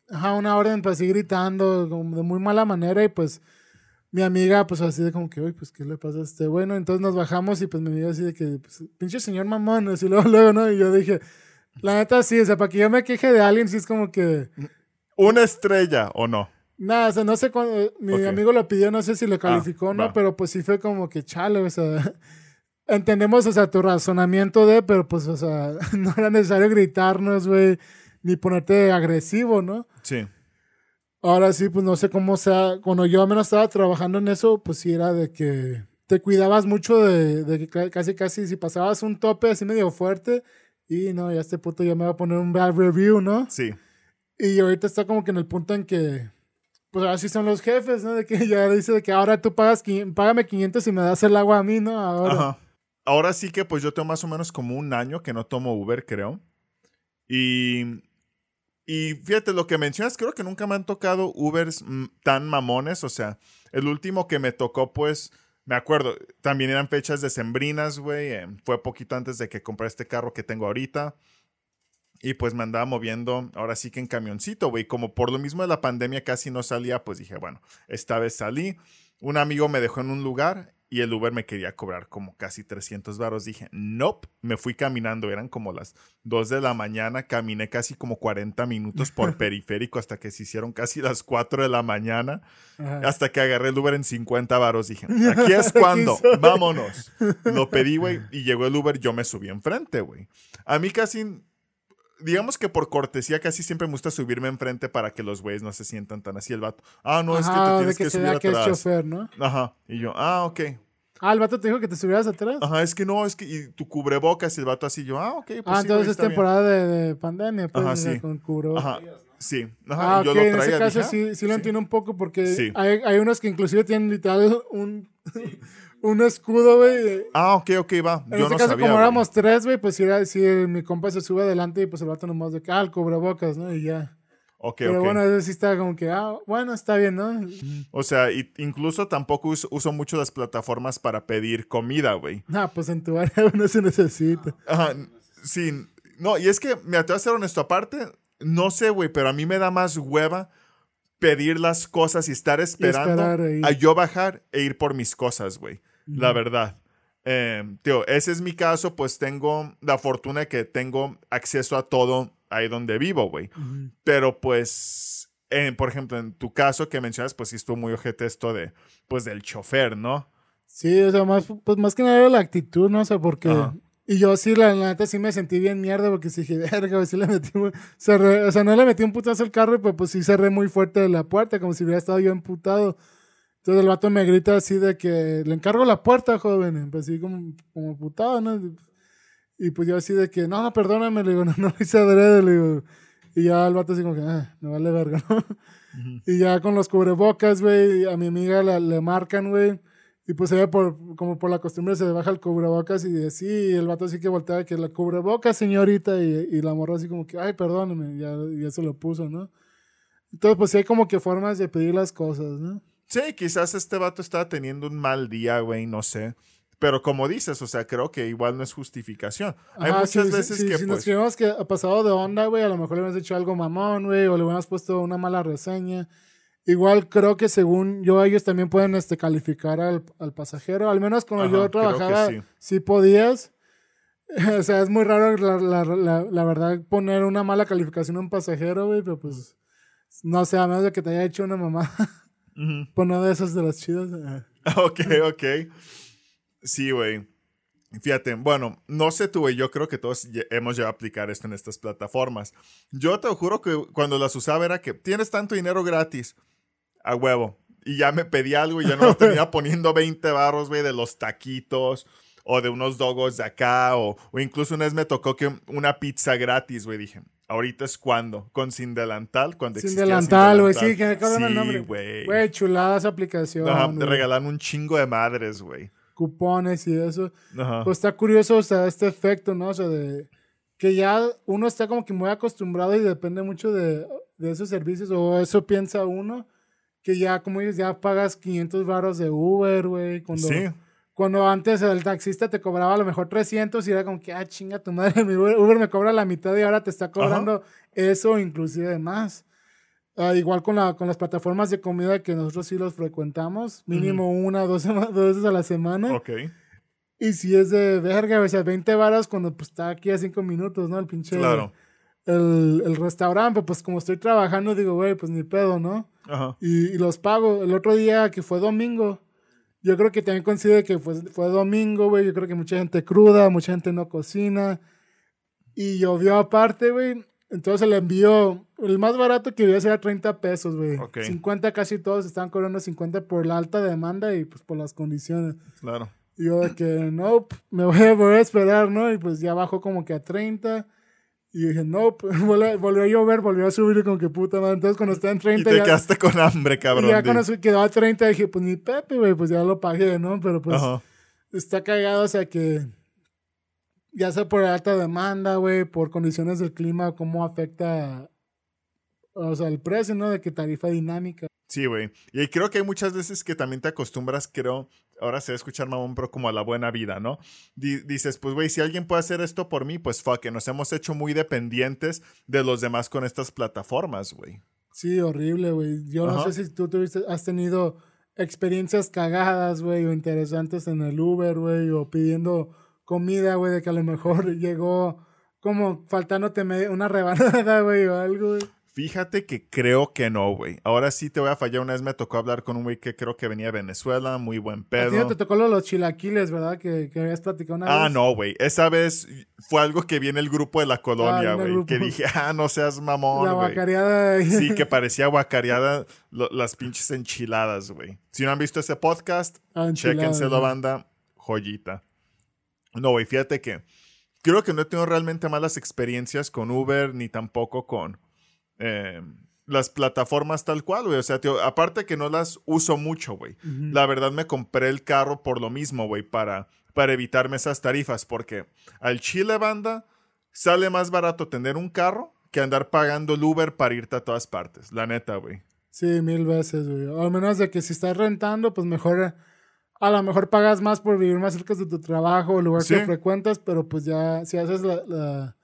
Ajá, una orden, pues así gritando, como de muy mala manera y pues mi amiga pues así de como que, uy, pues ¿qué le pasa a este? Bueno, entonces nos bajamos y pues mi amiga así de que, pues, pinche señor mamón, así luego, luego, ¿no? Y yo dije, la neta sí, o sea, para que yo me queje de alguien sí es como que... Una estrella o no. Nada, o sea, no sé cuándo, eh, mi amigo lo pidió, no sé si lo calificó o no, va. pero pues sí fue como que chale, o sea, entendemos, o sea, tu razonamiento de, pero pues, o sea, no era necesario gritarnos, güey, ni ponerte agresivo, ¿no? Sí. Ahora sí, pues no sé cómo sea, cuando yo al menos estaba trabajando en eso, pues sí era de que te cuidabas mucho de, de que ca- casi, casi, si pasabas un tope así medio fuerte, y no, ya este puto ya me va a poner un bad review, ¿no? Sí. Y ahorita está como que en el punto en que, pues así son los jefes, ¿no? De que ya dice de que ahora tú pagas, págame 500 y me das el agua a mí, ¿no? Ahora. Ajá. Ahora sí que pues yo tengo más o menos como un año que no tomo Uber, creo. Y, y fíjate, lo que mencionas, creo que nunca me han tocado Ubers mm, tan mamones. O sea, el último que me tocó, pues, me acuerdo, también eran fechas decembrinas, güey. eh, fue poquito antes de que compré este carro que tengo ahorita. Y pues me andaba moviendo, ahora sí que en camioncito, güey. Como por lo mismo de la pandemia casi no salía, pues dije, bueno, esta vez salí. Un amigo me dejó en un lugar y el Uber me quería cobrar como casi 300 varos. Dije, nope, me fui caminando. Eran como las 2 de la mañana. Caminé casi como 40 minutos por periférico hasta que se hicieron casi las 4 de la mañana. Ajá. Hasta que agarré el Uber en 50 varos. Dije, aquí es cuando, vámonos. Lo pedí, güey, y llegó el Uber. Yo me subí enfrente, güey. A mí casi, digamos que por cortesía, casi siempre me gusta subirme enfrente para que los güeyes no se sientan tan así. El vato, ah, no, es que te de tienes que, que, se subir que es atrás. chofer, ¿no? Ajá. Y yo, ah, ok. Ah, el vato te dijo que te subieras atrás. Ajá, es que no, es que y tu cubrebocas y el vato así. Yo, ah, ok, pues ah, sí, entonces güey, es está bien". temporada de, de pandemia, pues, Ajá, sí. con cubrebocas. Ajá, sí. Ajá, Ah, yo ok, lo en traía. ese caso dije, sí, ah, sí lo entiendo un poco porque hay, hay unos que inclusive tienen literal un, un escudo, güey. Ah, ok, ok, va. En Yo este no caso, sabía, como éramos tres, güey, pues si, era, si mi compa se sube adelante y pues el vato nomás de que, ah, el cubrebocas, ¿no? Y ya. Ok, Pero ok. bueno, eso sí está como que, ah, bueno, está bien, ¿no? O sea, y incluso tampoco uso, uso mucho las plataformas para pedir comida, güey. Ah, pues en tu área uno se necesita. Ajá, sí. No, y es que, mira, te voy a ser honesto. Aparte, no sé, güey, pero a mí me da más hueva pedir las cosas y estar esperando esperar a yo bajar e ir por mis cosas, güey. La verdad. Eh, tío, ese es mi caso, pues tengo la fortuna de que tengo acceso a todo ahí donde vivo, güey. Pero pues, por ejemplo, en tu caso que mencionas, pues sí estuvo muy ojete esto de, pues del chofer, ¿no? Sí, o sea, más, pues más que nada era la actitud, ¿no? O sea, porque... Y yo sí, la, la neta, sí me sentí bien mierda porque sí dije, verga, sí le metí... muy- cerré- o sea, no le metí un putazo al carro, pero pues sí cerré muy fuerte la puerta, como si hubiera estado yo emputado. Entonces el vato me grita así de que le encargo la puerta, joven. Pues así como, como putado, ¿no? Y pues yo así de que, no, no, perdóname, le digo, no, no lo hice adrede, le digo. Y ya el vato así como que, ah, me vale verga, ¿no? Y ya con los cubrebocas, güey, a mi amiga la- le marcan, güey. Y pues ella, por, como por la costumbre, se baja el cubrebocas y dice, sí, y el vato así que voltea, que la cubrebocas, señorita, y, y la morra así como que, ay, perdóneme, ya, ya se lo puso, ¿no? Entonces, pues sí hay como que formas de pedir las cosas, ¿no? Sí, quizás este vato estaba teniendo un mal día, güey, no sé. Pero como dices, o sea, creo que igual no es justificación. Hay muchas sí, veces sí, que, si nos pues, creemos que ha pasado de onda, güey, a lo mejor le hubieras hecho algo mamón, güey, o le hubieras puesto una mala reseña. Igual creo que según yo, ellos también pueden este, calificar al, al pasajero. Al menos cuando Ajá, yo trabajaba, sí. sí. podías. o sea, es muy raro, la, la, la, la verdad, poner una mala calificación a un pasajero, güey, pero pues, no sé, a menos de que te haya hecho una mamá. ujú. Poner de esas de las chidas. eh. Ok, ok. Sí, güey. Fíjate, bueno, no sé tú, güey, yo creo que todos hemos llegado a aplicar esto en estas plataformas. Yo te juro que cuando las usaba era que tienes tanto dinero gratis, a huevo. Y ya me pedí algo y ya no lo tenía poniendo 20 barros, güey, de los taquitos o de unos dogos de acá o, o incluso una vez me tocó que una pizza gratis, güey, dije, ahorita es cuando, con sin delantal, cuando Sin delantal, güey, sí, que me acuerdo el Sí, nombre. güey. Güey, chulada esa aplicación. Ajá, te regalan un chingo de madres, güey. Cupones y eso. Ajá. Pues está curioso, o sea, este efecto, ¿no? O sea, de que ya uno está como que muy acostumbrado y depende mucho de, de esos servicios, o eso piensa uno, que ya, como dices, ya pagas 500 baros de Uber, güey, cuando, Sí. Cuando antes el taxista te cobraba a lo mejor 300 y era como que, ah, chinga tu madre, mi Uber, Uber me cobra la mitad y ahora te está cobrando eso, inclusive más. Ah, igual con, la, con las plataformas de comida que nosotros sí los frecuentamos, mínimo una o dos, dos veces a la semana. Ok. Y si es de verga, o sea, 20 varas cuando pues está aquí a 5 minutos, ¿no? El pinche. Claro. El, el restaurante, pues como estoy trabajando, digo, güey, pues ni pedo, ¿no? Ajá. Y, y los pago. El otro día que fue domingo, yo creo que también coincide que fue, fue domingo, güey. Yo creo que mucha gente cruda, mucha gente no cocina. Y llovió aparte, güey. Entonces le envío. El más barato que vi era 30 pesos, güey. Ok. 50 casi todos estaban cobrando 50 por la alta demanda y pues por las condiciones. Claro. Y yo de que, no, me voy a volver a esperar, ¿no? Y pues ya bajó como que a 30. Y dije, no, volvió, volvió a llover, volvió a subir y como que puta madre. Entonces cuando está en Y 30 te ya, quedaste con hambre, y cabrón. ya di. cuando se quedó a 30 dije, pues ni Pepe, güey, pues ya lo pagué, ¿no? Pero pues Ajá. está cagado, o sea que ya sea por alta demanda, güey, por condiciones del clima, cómo afecta, o sea, el precio, ¿no? De que tarifa dinámica. Sí, güey. Y creo que hay muchas veces que también te acostumbras, creo, ahora se va a escuchar mamón, pero como a la buena vida, ¿no? Di- dices, pues, güey, si alguien puede hacer esto por mí, pues, fuck, it, nos hemos hecho muy dependientes de los demás con estas plataformas, güey. Sí, horrible, güey. Yo no sé si tú tuviste, has tenido experiencias cagadas, güey, o interesantes en el Uber, güey, o pidiendo comida, güey, de que a lo mejor llegó como faltándote una rebanada, güey, o algo, güey. Fíjate que creo que no, güey. Ahora sí te voy a fallar. Una vez me tocó hablar con un güey que creo que venía de Venezuela, muy buen A ti pedo. no te tocó lo de los chilaquiles, ¿verdad? Que, que habías platicado una Ah, vez. no, güey. Esa vez fue algo que vi en el grupo de la colonia, en el güey. que dije, ah, no seas mamón, La guacareada. Sí, que parecía guacareada lo- las pinches enchiladas, güey. Si no han visto ese podcast, Ah, chéquenselo, güey. banda. Joyita. No, güey, fíjate que creo que no he tenido realmente malas experiencias con Uber ni tampoco con eh, las plataformas tal cual, güey. O sea, tío, aparte que no las uso mucho, güey. La verdad me compré el carro por lo mismo, güey, para, para evitarme esas tarifas, porque al Chile, banda, sale más barato tener un carro que andar pagando el Uber para irte a todas partes. La neta, güey. Sí, mil veces, güey. Al menos de que si estás rentando, pues mejor, a lo mejor pagas más por vivir más cerca de tu trabajo o lugar Sí. que frecuentas, pero pues ya, si haces la, la,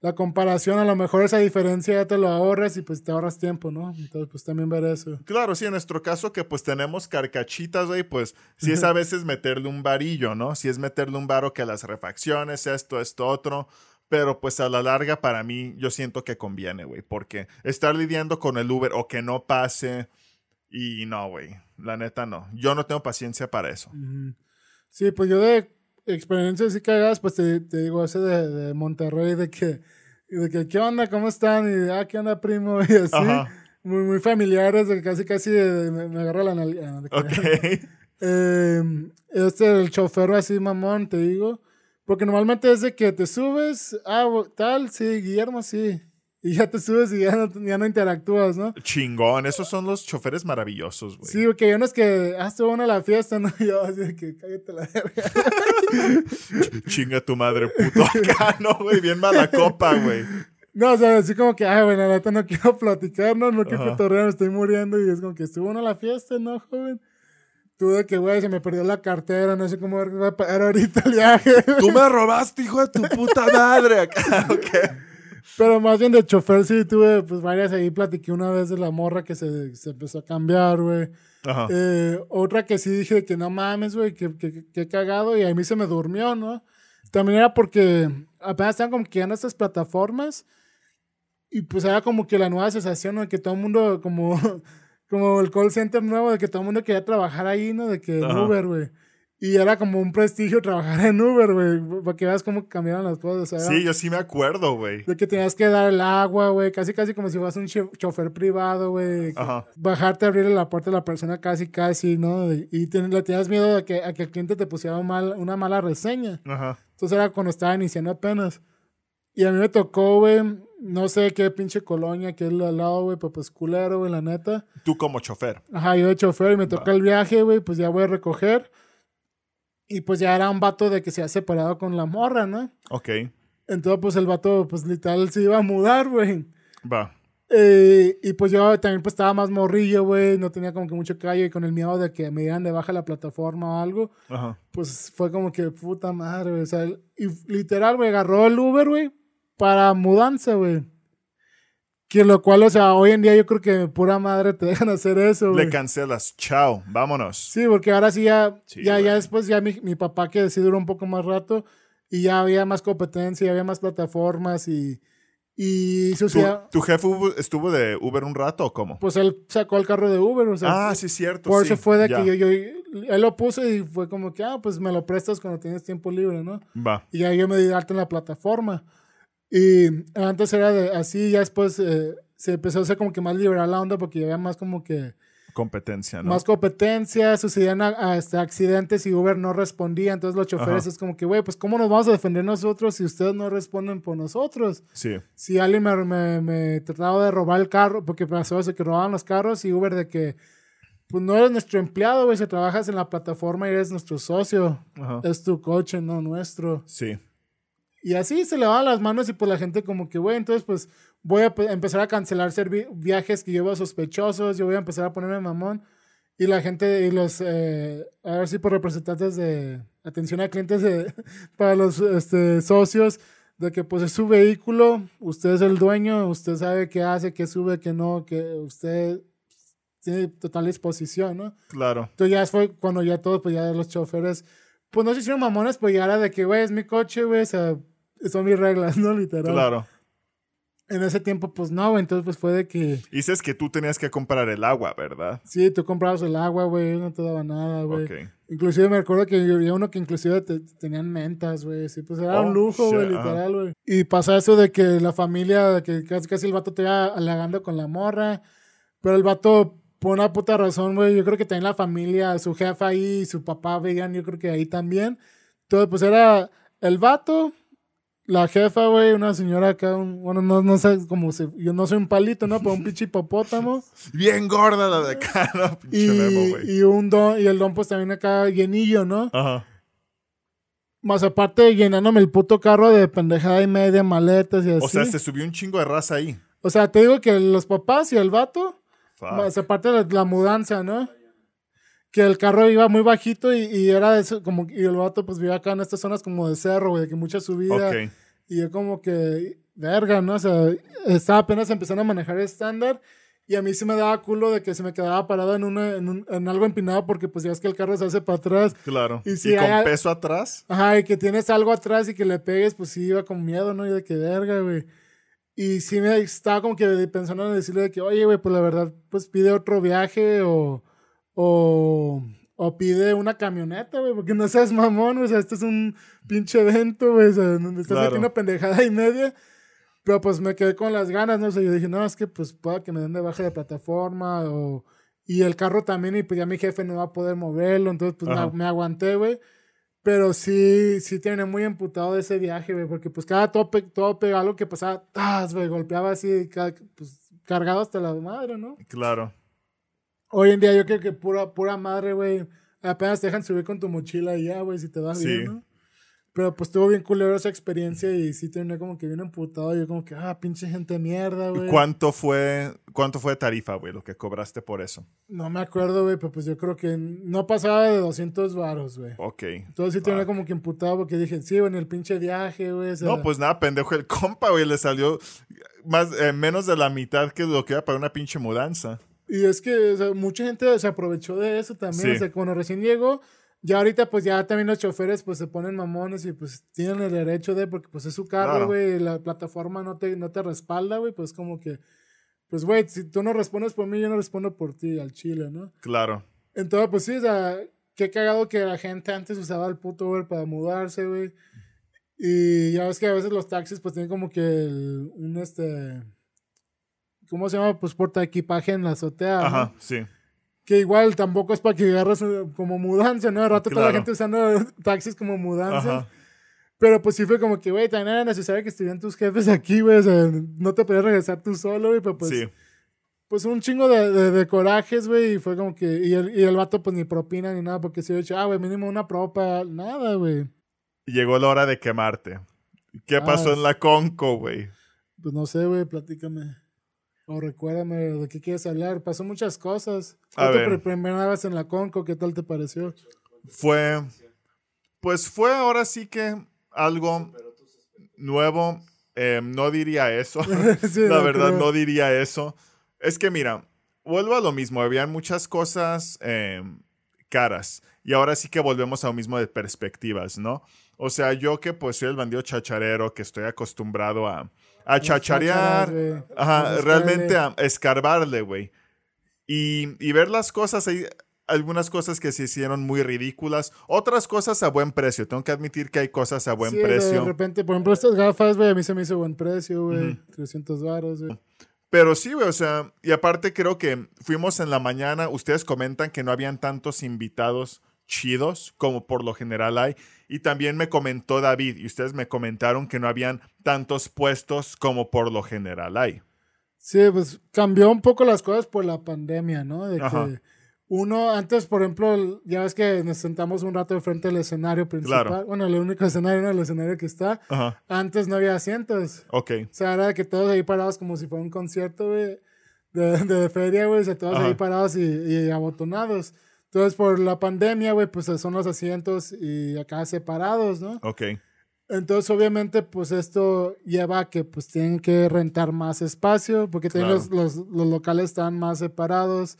la comparación, a lo mejor esa diferencia ya te lo ahorras y pues te ahorras tiempo, ¿no? Entonces, pues también ver eso. Claro, sí, en nuestro caso que pues tenemos carcachitas, güey, pues sí es a veces meterle un varillo, ¿no? Si es meterle un varo que las refacciones, esto, esto, otro. Pero pues a la larga para mí yo siento que conviene, güey, porque estar lidiando con el Uber o que no pase y no, güey, la neta no. Yo no tengo paciencia para eso. Sí, pues yo de experiencias así cagadas, pues te, te digo ese de, de Monterrey, de que, de que, ¿qué onda? ¿Cómo están? Y, ah, ¿qué onda, primo? Y así, Ajá. muy, muy familiares, casi, casi de- me, me agarra la nalga. de que- Ok. Eh, este, el chofer así, mamón, te digo. Porque normalmente es de que te subes, ah, tal, sí, Guillermo, sí. Y ya te subes y ya no, ya no interactúas, ¿no? Chingón, esos son los choferes maravillosos, güey. Sí, porque hay unos que, ah, estuvo bueno a la fiesta, ¿no? Y yo así de que, cállate la verga. Chinga tu madre, puto acá, no, güey, bien mala copa, güey. No, o sea, así como que, ay, bueno, la neta no quiero platicar, no, no quiero cotorrear, me estoy muriendo. Y es como que estuvo uno a la fiesta, ¿no, joven? Tuve que, güey, se me perdió la cartera, no sé cómo va a pagar ahorita el viaje. Tú me robaste, hijo de tu puta madre. Acá, ok. Pero más bien de chofer sí tuve, pues, varias ahí. Platiqué una vez de la morra que se, se empezó a cambiar, güey. Ajá. Eh, otra que sí dije que no mames, güey, que, que, que he cagado y a mí se me durmió, ¿no? También era porque apenas estaban como que en estas plataformas y pues era como que la nueva sensación, ¿no? De que todo el mundo, como, como el call center nuevo, de que todo el mundo quería trabajar ahí, ¿no? De que Ajá. Uber, güey. Y era como un prestigio trabajar en Uber, güey, para que veas cómo cambiaron las cosas. sea, Sí, yo sí me acuerdo, güey. de que tenías que dar el agua, güey, casi casi como si fueras un cho- chofer privado, güey. Ajá. Bajarte, abrirle la puerta a la persona casi casi, ¿no? Y ten- le tenías miedo de que, a que el cliente te pusiera un mal, una mala reseña. Ajá. Entonces era cuando estaba iniciando apenas. Y a mí me tocó, güey, no sé qué pinche colonia que es al lado, güey, pero pues culero, güey, la neta. Tú como chofer. Ajá, yo de chofer y me toca el viaje, güey, pues ya voy a recoger. Y pues ya era un vato de que se ha separado con la morra, ¿no? Ok. Entonces, pues el vato, pues literal se iba a mudar, güey. Va. Eh, y pues yo también pues estaba más morrillo, güey, no tenía como que mucho callo y con el miedo de que me dieran de baja la plataforma o algo, Ajá. pues fue como que puta madre, güey. O sea, y literal, güey, agarró el Uber, güey, para mudanza, güey. Que lo cual, o sea, hoy en día yo creo que pura madre te dejan hacer eso. Le cancelas. Chao. Vámonos. Sí, porque ahora sí ya, Sí, ya, ya después ya mi, mi papá que sí duró un poco más rato y ya había más competencia, había más plataformas y, y ¿Tu, tu jefe estuvo de Uber un rato o cómo? pues él sacó el carro de Uber, o sea, Ah, sí, cierto. por sí. eso fue de Ya. que yo, yo, él lo puso y fue como que, ah, pues me lo prestas cuando tienes tiempo libre, ¿no? Va. Y ya yo me di alta en la plataforma. Y antes era de así, ya después eh, se empezó a hacer como que más liberal la onda porque ya había más como que Competencia, ¿no? más competencia, sucedían este, accidentes y Uber no respondía. Entonces los choferes Ajá. es como que, güey, pues ¿cómo nos vamos a defender nosotros si ustedes no responden por nosotros? Sí. Si alguien me, me, me trataba de robar el carro, porque pasó eso, que robaban los carros y Uber de que, pues no eres nuestro empleado, güey, si trabajas en la plataforma y eres nuestro socio, Ajá. es tu coche, no nuestro. Sí. Y así se le van las manos y pues la gente como que, güey, entonces pues voy a pe- empezar a cancelar viajes que yo veo sospechosos, yo voy a empezar a ponerme mamón. Y la gente y los, eh, a ver si por representantes de atención a clientes de- para los este, socios, de que pues es su vehículo, usted es el dueño, usted sabe qué hace, qué sube, qué no, que usted tiene total disposición, ¿no? Claro. Entonces ya fue cuando ya todos, pues ya los choferes, pues no se hicieron mamones, pues ya era de que, güey, es mi coche, güey, o sea, son mis reglas, ¿no? Literal. Claro. En ese tiempo, pues no, güey, entonces pues fue de que, Dices que tú tenías que comprar el agua, ¿verdad? sí, tú comprabas el agua, güey, no te daba nada, güey. Ok. Inclusive me acuerdo que había uno que inclusive te- tenían mentas, güey, sí, pues era Oh, un lujo, güey, literal, güey. Y pasa eso de que la familia, que casi casi el vato te iba halagando con la morra, pero el vato, por una puta razón, güey, yo creo que también la familia, su jefa ahí, su papá veían, yo creo que ahí también. Entonces, pues era el vato, la jefa, güey, una señora acá, un- bueno, no, no sé cómo se, yo no soy un palito, ¿no? Pero un pinche hipopótamo. Bien gorda la de acá, ¿no? Pinche güey. y un don, y el don pues también acá llenillo, ¿no? Ajá. Más aparte llenándome el puto carro de pendejada y media, maletas y así. O sea, se subió un chingo de raza ahí. O sea, te digo que los papás y el vato, Fuck. más aparte de la mudanza, ¿no? Que el carro iba muy bajito y, y era eso, como, y el vato pues vivía acá en estas zonas como de cerro, güey, de que mucha subida. Ok. Y yo como que, verga, ¿no? O sea, estaba apenas empezando a manejar estándar y a mí sí me daba culo de que se me quedaba parado en, una, en, un- en algo empinado porque pues ya es que el carro se hace para atrás. Claro. Y Y, si con hay- peso atrás. Ajá, y que tienes algo atrás y que le pegues, pues sí iba con miedo, ¿no? Y de que verga, güey. Y sí me estaba como que pensando en decirle de que, oye, güey, pues la verdad, pues pide otro viaje o, o, o pide una camioneta, güey, porque no seas mamón, o sea, este es un pinche evento, güey, o sea, donde estás Claro. haciendo pendejada y media. Pero pues me quedé con las ganas, ¿no? O sea, yo dije, no, es que pues pueda que me den de baja de plataforma o... Y el carro también, y pues ya mi jefe no va a poder moverlo, entonces pues me, me aguanté, güey. Pero sí, sí tiene muy emputado de ese viaje, güey, porque pues cada tope, tope, algo que pasaba, ¡tas! güey, golpeaba así, pues cargado hasta la madre, ¿no? Claro. Hoy en día yo creo que pura, pura madre, güey, apenas te dejan subir con tu mochila y ya, güey, si te vas Sí. bien, ¿no? Pero pues tuvo bien culero esa experiencia y sí tenía como que bien emputado. Yo como que, ah, pinche gente de mierda, güey. ¿Cuánto fue, ¿Cuánto fue de tarifa, güey, lo que cobraste por eso? No me acuerdo, güey, pero pues yo creo que no pasaba de 200 varos, güey. Ok. Entonces sí tenía como que emputado porque dije, sí, güey, en el pinche viaje, güey. o sea, No, pues nada, pendejo, el compa, güey, le salió más, eh, menos de la mitad que lo que era para una pinche mudanza. Y es que o sea, mucha gente se aprovechó de eso también. Sí. O sea, cuando recién llegó, ya ahorita pues ya también los choferes pues se ponen mamones y pues tienen el derecho de, porque pues es su carro, Claro. güey, y la plataforma no te, no te respalda, güey, pues como que, pues güey, si tú no respondes por mí, yo no respondo por ti al chile, ¿no? Claro. Entonces, pues sí, o sea, qué cagado que la gente antes usaba el puto Uber para mudarse, güey. Y ya ves que a veces los taxis pues tienen como que el- un este... ¿Cómo se llama? Pues porta equipaje en la azotea. ¿no? Ajá, sí. Que igual tampoco es para que agarres eh, como mudanza, ¿no? De rato toda la gente usando taxis como mudanza. Ajá. Pero pues sí fue como que, güey, también era necesario que estuvieran tus jefes aquí, güey. O sea, no te podías regresar tú solo, güey. Pero pues, sí. pues un chingo de, de, de corajes, güey. Y fue como que, y el, y el vato pues ni propina ni nada. Porque yo he dicho, ah, güey, mínimo una propa, nada, güey. Llegó la hora de quemarte. ¿Qué Ah, pasó en la Conco, güey? Pues no sé, güey, platícame. O recuérdame de qué quieres hablar. Pasó muchas cosas. A tu ver. pri- primera vez en la Conco, ¿qué tal te pareció? Fue, pues fue ahora sí que algo nuevo. Eh, no diría eso. Sí, la no verdad, creo. no diría eso. Es que mira, vuelvo a lo mismo. Habían muchas cosas eh, caras. Y ahora sí que volvemos a lo mismo de perspectivas, ¿no? O sea, yo que pues soy el bandido chacharero, que estoy acostumbrado a, a chacharear, ajá, realmente a escarbarle, güey. Y, y ver las cosas, hay algunas cosas que se hicieron muy ridículas, otras cosas a buen precio. Tengo que admitir que hay cosas a buen Sí, De precio. repente, por ejemplo, estas gafas, güey, a mí se me hizo buen precio, güey. 300 varos, güey. Pero sí, güey, o sea, y aparte creo que fuimos en la mañana, ustedes comentan que no habían tantos invitados chidos como por lo general hay, y también me comentó David, y ustedes me comentaron que no habían tantos puestos como por lo general hay. Sí, pues cambió un poco las cosas por la pandemia, ¿no? De Ajá. que uno, antes, por ejemplo, ya ves que nos sentamos un rato de frente al escenario principal. Claro. Bueno, el único escenario era el escenario que está. Ajá, Antes no había asientos. ok, O sea, era de que todos ahí parados como si fuera un concierto, güey, de, de feria, güey, o sea, todos Ajá. ahí parados y, y abotonados. Entonces, por la pandemia, güey, pues son los asientos y acá separados, ¿no? ok, Entonces, obviamente, pues esto lleva a que pues tienen que rentar más espacio, porque también los, Claro. los, los locales están más separados.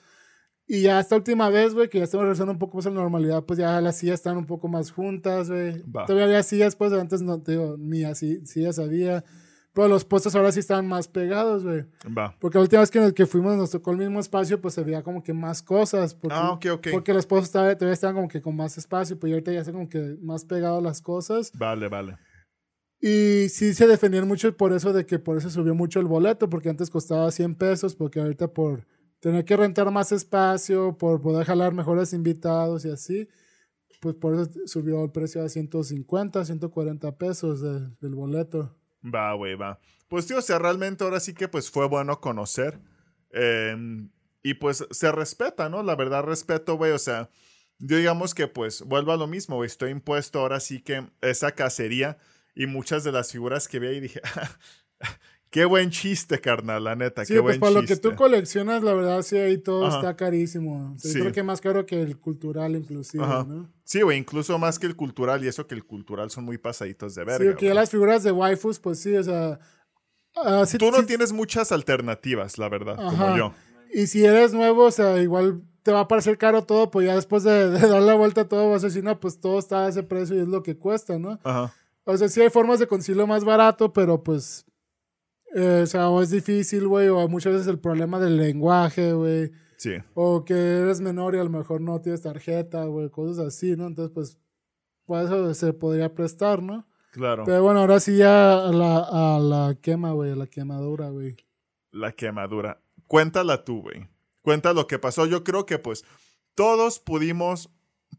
Y ya esta última vez, güey, que ya estamos regresando un poco más a la normalidad, pues ya las sillas están un poco más juntas, güey. Todavía había sillas, pues antes no, digo, ni así sillas había. Pero los puestos ahora sí están más pegados, güey. va. Porque la última vez que, que fuimos nos tocó el mismo espacio, pues se veía como que más cosas. Porque, Ah, ok, ok. Porque los puestos todavía, todavía estaban como que con más espacio, pues ahorita ya están como que más pegados las cosas. Vale, vale. Y sí se defendían mucho por eso de que por eso subió mucho el boleto, porque antes costaba 100 pesos, porque ahorita por tener que rentar más espacio, por poder jalar mejores invitados y así, pues por eso subió el precio a 150, 140 pesos de- del boleto. Va, güey, va. Pues, tío, o sea, realmente ahora sí que pues fue bueno conocer. Eh, y pues se respeta, ¿no? La verdad, respeto, güey. O sea, yo digamos que pues vuelvo a lo mismo, güey. Estoy impuesto ahora sí que esa cacería y muchas de las figuras que vi ahí dije, qué buen chiste, carnal, la neta, Sí, qué pues buen para lo chiste. que tú coleccionas, la verdad, sí, ahí todo Ajá. está carísimo. O sea, yo Sí. Creo que más caro que el cultural, inclusive, Ajá. ¿no? Sí, güey, incluso más que el cultural y eso que el cultural son muy pasaditos de verga. sí, porque ya las figuras de waifus, pues sí, o sea... ah, sí- Tú no sí- tienes muchas alternativas, la verdad, como yo. Y si eres nuevo, o sea, igual te va a parecer caro todo, pues ya después de, de dar la vuelta a todo vas a decir, no, pues todo está a ese precio y es lo que cuesta, ¿no? Ajá. O sea, sí hay formas de conseguirlo más barato, pero pues, eh, o sea, o es difícil, güey, o muchas veces el problema del lenguaje, güey, Sí. o que eres menor y a lo mejor no tienes tarjeta, güey, cosas así, ¿no? Entonces, pues, por eso se podría prestar, ¿no? Claro. Pero bueno, ahora sí ya a la, a la quema, güey, a la quemadura, güey. La quemadura. Cuéntala tú, güey. Cuenta lo que pasó. Yo creo que pues todos pudimos,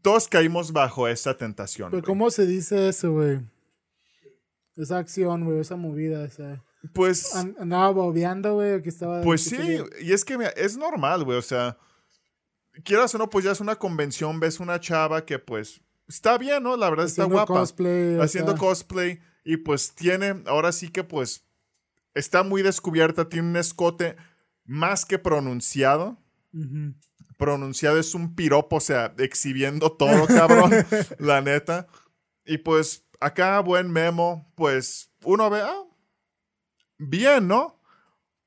todos caímos bajo esa tentación. Pero. ¿cómo se dice eso, güey? Esa acción, güey, esa movida, esa... Pues, An- andaba bobeando, güey, que estaba... pues que sí, quería- y es que mira, es normal, güey. O sea, quieras o no, pues ya es una convención, ves una chava que pues está bien, ¿no? La verdad está guapa. cosplay, haciendo cosplay. Y pues tiene, ahora sí que pues está muy descubierta, tiene un escote más que pronunciado. Pronunciado es un piropo, o sea, exhibiendo todo, cabrón, la neta. Y pues acá, buen memo, pues uno ve, ah, bien, ¿no?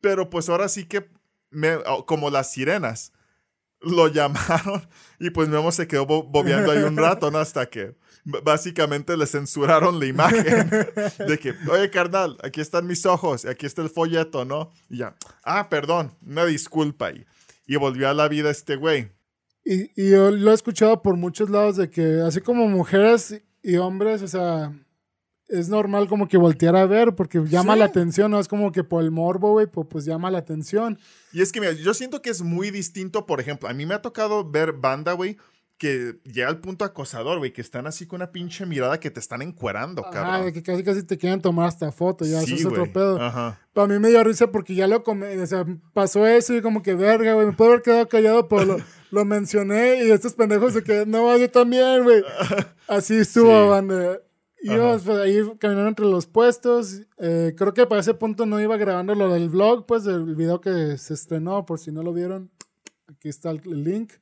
Pero pues ahora sí que, me- oh, como las sirenas, lo llamaron y pues Memo se quedó bo- bobeando ahí un rato, ¿no? Hasta que básicamente le censuraron la imagen de que, oye, carnal, aquí están mis ojos, aquí está el folleto, ¿no? Y ya, ah, perdón, una disculpa. Y, y volvió a la vida este güey. Y, y yo lo he escuchado por muchos lados de que así como mujeres y hombres, o sea, es normal como que voltear a ver porque llama Sí. la atención, no es como que por el morbo, güey, pues, pues llama la atención. Y es que, mira, yo siento que es muy distinto, por ejemplo, a mí me ha tocado ver banda, güey, que llega al punto acosador, güey, que están así con una pinche mirada que te están encuerando, Ajá, cabrón. de que casi casi te quieren tomar hasta foto, ya Sí, eso es otro güey. pedo. Ajá. Pero a mí me dio risa porque ya lo come, o sea, pasó eso y como que verga, güey, me puedo haber quedado callado, pero lo, lo mencioné y estos pendejos se quedaron, no, yo también, güey. Así estuvo, Sí. banda. Ajá. pues, ahí caminando entre los puestos, eh, creo que para ese punto no iba grabando lo del vlog, pues del video que se estrenó, por si no lo vieron, aquí está el, el link.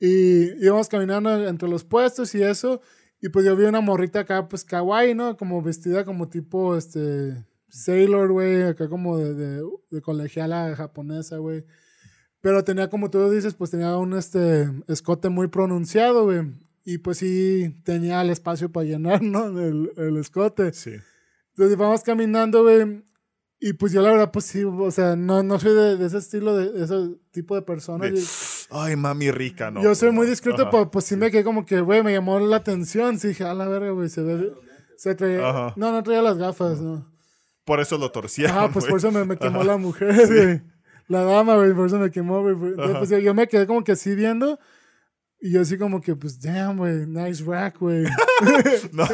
Y íbamos caminando entre los puestos y eso, y pues yo vi una morrita acá, pues kawaii, ¿no? Como vestida como tipo, este, sailor, güey, acá como de, de, de colegiala japonesa, güey. Pero tenía, como tú dices, pues tenía un este, escote muy pronunciado, güey. Y pues sí, tenía el espacio para llenar, ¿no? El, el escote. Sí. Entonces vamos caminando, güey. Y pues yo la verdad, pues sí, o sea, no, no soy de, de ese estilo, de, de ese tipo de persona. De, Ay, mami rica, ¿no? yo soy muy discreto, pero pues sí me quedé como que, güey, me llamó la atención. Sí, dije, a la verga, güey, se ve... Se traía... Ajá. No, no traía las gafas, no. Por eso lo torcieron, Ajá, pues güey. por eso me, me quemó Ajá. la mujer, güey. La dama, güey, por eso me quemó, güey. Pues yo, yo me quedé como que así viendo. Y yo así como que, pues, damn, güey, nice rack, güey. No,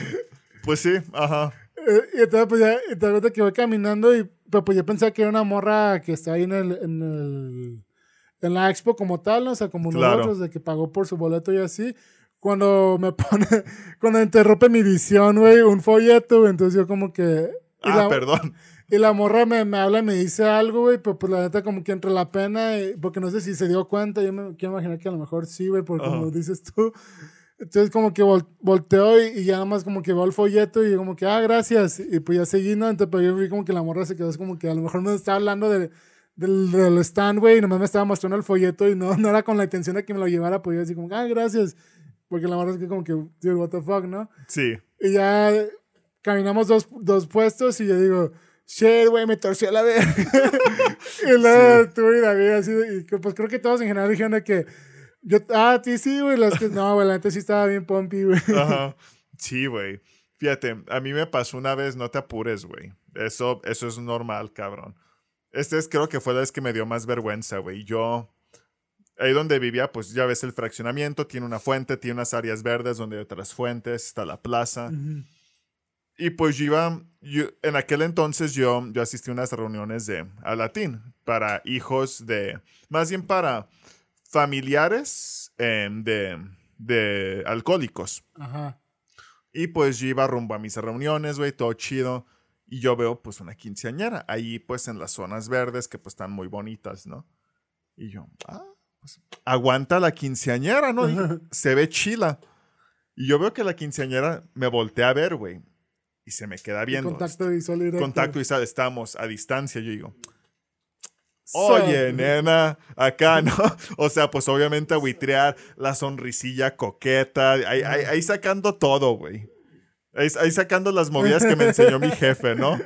pues sí, ajá. Eh, y entonces, pues ya, cuenta que voy caminando y, pero pues yo pensaba que era una morra que está ahí en el, en el, en la expo como tal, ¿no? O sea, como Claro. nosotros, de que pagó por su boleto y así. Cuando me pone, cuando interrumpe mi visión, güey, un folleto, entonces yo como que... Ah, la- perdón. Y la morra me, me habla y me dice algo, güey, pero pues la neta como que entre la pena, y- porque no sé si se dio cuenta, yo me quiero imaginar que a lo mejor sí, güey, porque como Ajá. dices tú. Entonces como que vol- volteó y, y ya nada más como que veo el folleto y como que, ah, gracias. Y pues ya seguí, ¿no? Entonces pero yo vi como que la morra se quedó así como que a lo mejor me estaba hablando de, del, del stand, güey, y nomás me estaba mostrando el folleto y no, no era con la intención de que me lo llevara, pues yo así como, ah, gracias. Porque la morra es que como que, dude, what the fuck, ¿no? Sí. Y ya caminamos dos, dos puestos y yo digo, shit, güey, me torció la verga. y luego tú y David así, y pues creo que todos en general dijeron de que, yo, ah, a ti sí, güey, los que, no, güey, la neta sí estaba bien pompi, güey. Ajá. Sí, güey. Fíjate, a mí me pasó una vez, no te apures, güey. Eso, eso es normal, cabrón. Este es, creo que fue la vez que me dio más vergüenza, güey. Yo, ahí donde vivía, pues ya ves el fraccionamiento, tiene una fuente, tiene unas áreas verdes donde hay otras fuentes, está la plaza. Ujú. Y pues yo iba, yo- en aquel entonces yo, yo asistí a unas reuniones de a latín para hijos de, más bien para familiares em, de, de alcohólicos. Ajá. Y pues yo iba rumbo a mis reuniones, güey, todo chido. Y yo veo pues una quinceañera ahí pues en las zonas verdes que pues están muy bonitas, ¿no? Y yo, ah, pues aguanta la quinceañera, ¿no? Dije, se ve chila. Y yo veo que la quinceañera me voltea a ver, güey. Y se me queda viendo. contacto visual directo. Contacto visual, estamos a distancia. Yo digo, Oye, nena, acá, ¿no? O sea, pues obviamente agüitrear, la sonrisilla coqueta, ahí, ahí- ahí sacando todo, güey. Ahí, ahí sacando las movidas que me enseñó mi jefe, ¿no?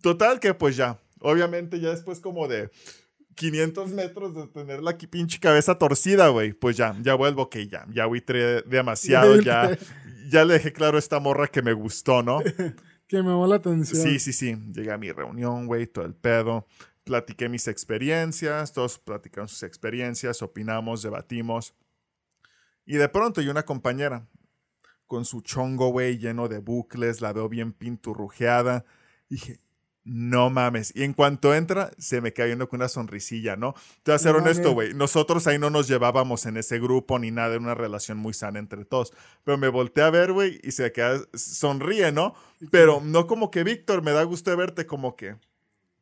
Total que pues ya, obviamente ya después como de 500 metros de tener la pinche cabeza torcida, güey, pues ya, ya vuelvo que ya, ya agüitré demasiado, ya, ya le dejé claro a esta morra que me gustó, ¿no? Que me llamó la atención. Sí, sí, sí. Llegué a mi reunión, güey, todo el pedo. Platiqué mis experiencias, todos platicaron sus experiencias, opinamos, debatimos. Y de pronto hay una compañera con su chongo, güey, lleno de bucles, la veo bien pinturrujeada. Dije, no mames. Y en cuanto entra, se me cae viendo con una sonrisilla, ¿no? Te voy a ser No honesto, güey. Nosotros ahí no nos llevábamos en ese grupo ni nada, era una relación muy sana entre todos. Pero me volteé a ver, güey, y se queda, sonríe, ¿no? Pero no como que, Víctor, me da gusto de verte, como que,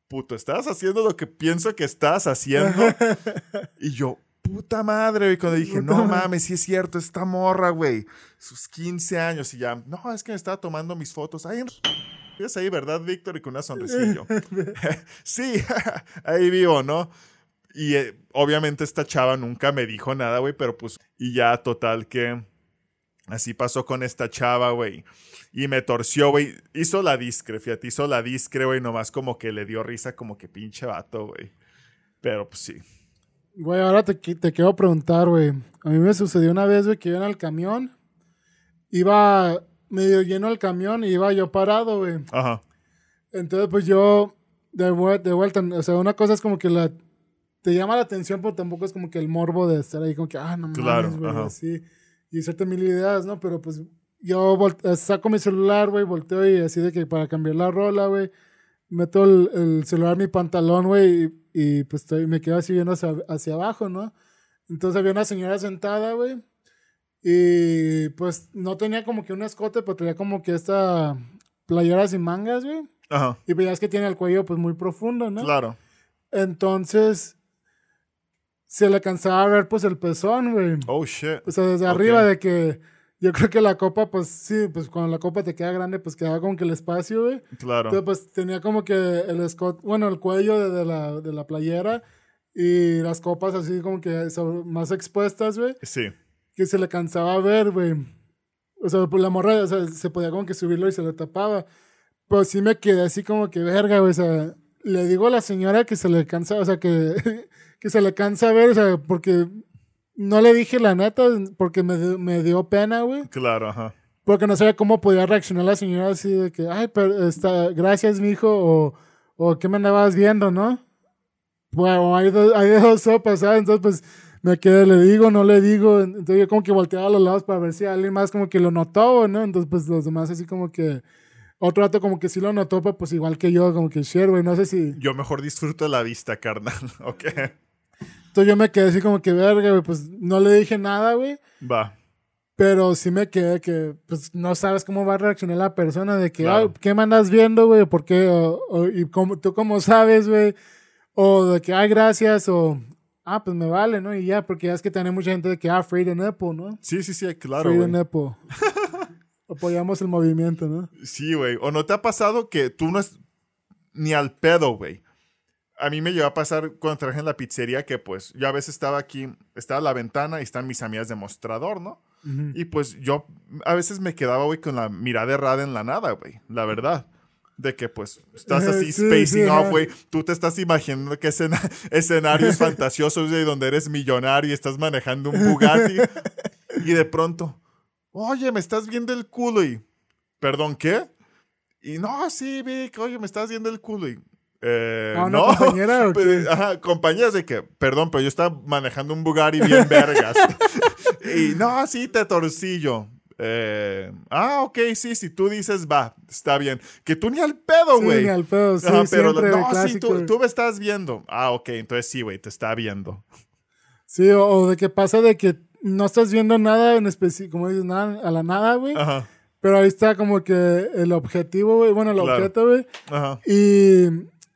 puto, estás haciendo lo que pienso que estás haciendo. y yo, puta madre, güey, cuando dije, no mames, sí es cierto, esta morra, güey, sus 15 años y ya, no, es que me estaba tomando mis fotos. Ahí en es ahí, ¿verdad, Víctor? Y con una sonrisilla. sí, ahí vivo, ¿no? Y eh, obviamente esta chava nunca me dijo nada, güey, pero pues, y ya total que así pasó con esta chava, güey. Y me torció, güey. Hizo la discre, fíjate, hizo la discre, güey, nomás como que le dio risa, como que pinche vato, güey. Pero pues sí. Güey, ahora te, te quiero preguntar, güey. A mí me sucedió una vez, güey, que iba en el camión. Iba medio lleno el camión y iba yo parado, güey. Ajá. Entonces, pues yo, de, de vuelta, o sea, una cosa es como que la, te llama la atención, pero tampoco es como que el morbo de estar ahí, como que, ah, no mames, Claro, güey, ajá. así. Y hacerte mil ideas, ¿no? Pero pues yo vol- eh, saco mi celular, güey, volteo y así de que para cambiar la rola, güey, meto el, el celular en mi pantalón, güey, y, y, pues estoy, me quedo así viendo hacia, hacia abajo, ¿no? Entonces había una señora sentada, güey, y pues no tenía como que un escote, pero tenía como que esta playera sin mangas, güey. Ajá. Y veías que tiene el cuello pues muy profundo, ¿no? Claro. Entonces se le cansaba a ver pues el pezón, güey. Oh, shit. O sea, desde arriba de que yo creo que la copa pues sí, pues cuando la copa te queda grande pues quedaba como que el espacio, güey. Claro. Entonces pues tenía como que el escote, bueno, el cuello de, de la, de la playera y las copas así como que más expuestas, güey. Sí. Que se le cansaba a ver, güey. O sea, pues la morra, o sea, se podía como que subirlo y se le tapaba. Pero sí me quedé así como que verga, güey. O sea, le digo a la señora que se le cansa, o sea, que, que se le cansa a ver, o sea, porque no le dije la neta, porque me, dio- me dio pena, güey. Claro, ajá. Porque no sabía cómo podía reaccionar la señora así de que, ay, pero está, gracias, mijo, o, o qué me andabas viendo, ¿no? Bueno, hay, do- hay dos sopas, ¿sabes? Entonces, pues, me quedé, le digo, no le digo. Entonces, yo como que volteaba a los lados para ver si alguien más como que lo notó, ¿no? Entonces, pues, los demás así como que, otro rato como que sí lo notó, pues igual que yo, como que shit, güey, no sé si... Yo mejor disfruto la vista, carnal. ok. Entonces, yo me quedé así como que, verga, güey, pues, no le dije nada, güey. Va. Pero sí me quedé que, pues, no sabes cómo va a reaccionar la persona de que, Claro. "Ay, ¿qué me andas viendo, güey? ¿Por qué? O, o- ¿Y cómo, tú cómo sabes, güey? O de que, ay, gracias, o, ah, pues me vale, ¿no? Y ya, porque ya es que tiene mucha gente de que, ah, free the nipple, ¿no? Sí, sí, sí, claro, free the güey. nipple. Apoyamos el movimiento, ¿no? Sí, güey. ¿O no te ha pasado que tú no es ni al pedo, güey? A mí me llegó a pasar cuando trabajé en la pizzería que pues yo a veces estaba aquí, estaba a la ventana y están mis amigas de mostrador, ¿no? Ujú. Y pues yo a veces me quedaba, güey, con la mirada errada en la nada, güey. La verdad. De que pues estás así Sí, spacing sí, off, güey. Tú te estás imaginando que escena- escenarios fantasiosos, güey, donde eres millonario y estás manejando un Bugatti. y de pronto, oye, me estás viendo el culo y... ¿Perdón, qué? Y no, sí, Vic, oye, me estás viendo el culo y... Eh, ¿A una no, compañera o Pero, qué? ajá, compañeras de que, perdón, pero yo estaba manejando un Bugatti bien vergas. y no, sí, te torcillo. Eh, ah, ok, sí, si tú dices, va, está bien. Que tú ni al pedo, Sí, güey. ni al pedo, sí, Ajá, pero siempre no, sí, tú, tú me estás viendo. Ah, ok, entonces sí, güey, te está viendo. Sí, o, o de que pasa de que no estás viendo nada en específico, como dices, nada a la nada, güey. Ajá, Pero ahí está como que el objetivo, güey. Bueno, el Claro. objeto, güey. ajá. Y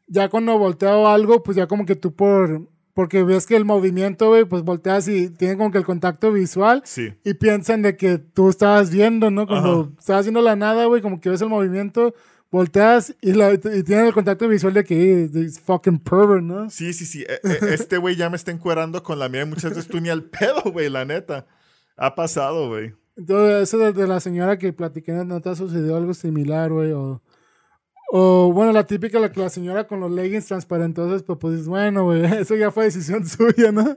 ya cuando volteo algo, pues ya como que tú por... Porque ves que el movimiento, güey, pues volteas y tienen como que el contacto visual. Sí, Y piensan de que tú estabas viendo, ¿no? Cuando Ajá. estabas viendo la nada, güey, como que ves el movimiento, volteas y, la- y tienen el contacto visual de que es fucking pervert, ¿no? sí, sí, sí. E- e- Este güey ya me está encuerando con la mía y muchas veces tú ni al pedo, güey, la neta. Ha pasado, güey. Entonces, eso de, de la señora que platiqué, ¿no te ha sucedido algo similar, güey? O, o, bueno, la típica, la, la señora con los leggings transparentosos, pues, pues, bueno, güey, eso ya fue decisión suya, ¿no?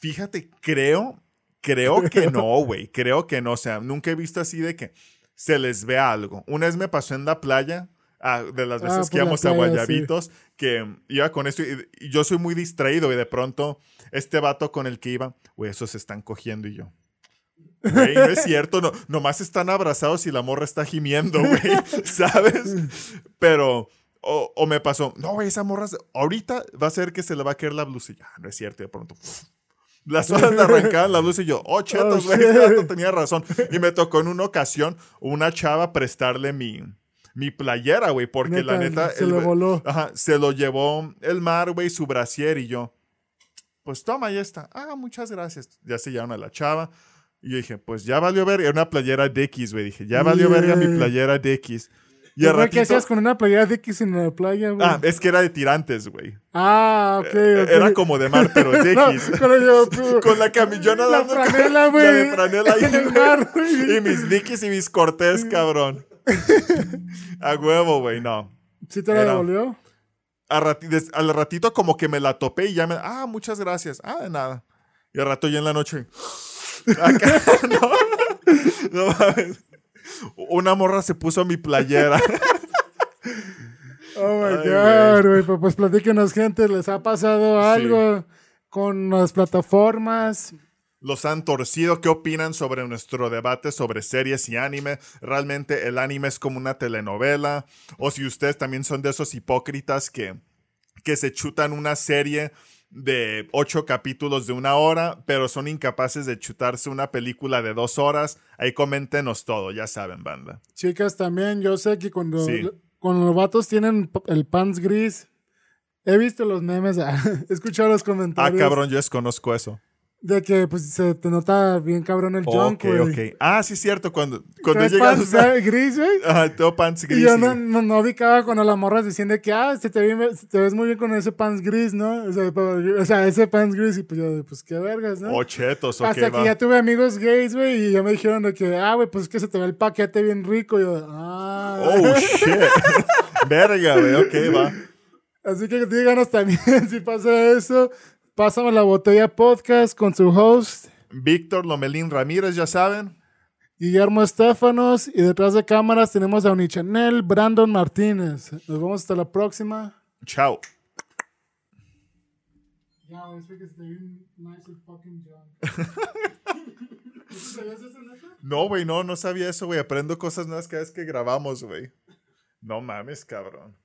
Fíjate, creo, creo que no, güey. Creo que no. O sea, nunca he visto así de que se les ve algo. Una vez me pasó en la playa, ah, de las Ah, veces que íbamos a Guayabitos, que iba con esto y, y yo soy muy distraído y de pronto este vato con el que iba, güey, esos se están cogiendo y yo. Güey, no es cierto, no, nomás están abrazados y la morra está gimiendo, güey, ¿sabes? Pero O, o me pasó, no, güey, esa morra, ahorita va a ser que se le va a caer la blusa. Y ya, no es cierto, de pronto. Las horas le arrancaban la blusa y yo, oh, chetos, Oh, güey, vato tenía razón. Y me tocó en una ocasión una chava prestarle mi, mi playera, güey, porque la Neta, se el lo voló. Ajá, se lo llevó el mar, güey, su brasier y yo. Pues toma, ya está. Ah, muchas gracias. Ya se llevaron a la chava. Y yo dije, pues ya valió ver. Era una playera de X, güey. Dije, ya valió verga mi Yeah. playera de X. Y ¿Qué ratito. hacías con una playera de X en la playa, güey? Ah, es que era de tirantes, güey. Ah, ok, ok. Era como de mar, pero de No, X. pero yo, tú- Con la camillona La franela, güey. La de franela ahí, el güey. mar, güey. Y mis Dickies y mis Cortés, cabrón. A huevo, güey, no. ¿Sí te la Era- devolvió? A rati- des- al ratito como que me la topé y ya me... Ah, muchas gracias. Ah, de nada. Y al rato ya en la noche... Acá, no. No mames. Una morra se puso mi playera. Oh my Ay, God, güey. Pues, pues platíquenos, gente. ¿Les ha pasado algo con las plataformas? Los han torcido. ¿Qué opinan sobre nuestro debate sobre series y anime? ¿Realmente el anime es como una telenovela? O si ustedes también son de esos hipócritas que, que se chutan una serie de ocho capítulos de una hora, pero son incapaces de chutarse una película de dos horas. Ahí coméntenos todo, ya saben, banda. Chicas, también yo sé que cuando, Sí. cuando los vatos tienen el pants gris, he visto los memes, he escuchado los Ah, comentarios cabrón, yo desconozco eso. De que pues se te nota bien cabrón el junk, Ok, güey. ok. Ah, sí, cierto. Cuando, cuando ¿Traes llegas pants eh, gris, güey? Ajá, tengo pants Y gris. yo y- no, no, no ubicaba cuando las morras decían de que, ah, se te, ve- te ves muy bien con ese pants gris, ¿no? O sea, pero- o sea, ese pants gris, y pues yo, pues qué vergas, ¿no? Chetos, ok, Hasta va. que ya tuve amigos gays, güey, y ya me dijeron de que, ah, güey, pues es que se te ve el paquete bien rico. Y yo, ah. Oh, shit. Verga, güey. Ok, va. Así que díganos también si pasa eso. Pásame la botella podcast con su host, Víctor Lomelín Ramírez, ya saben. Guillermo Estefanos. Y detrás de cámaras tenemos a Unichanel, Brandon Martínez. Nos vemos hasta la próxima. Chao. Ya, es que se ve nice el fucking ¿Sabías eso, neta? No, güey, no, no sabía eso, güey. Aprendo cosas nuevas cada vez que grabamos, güey. No mames, cabrón.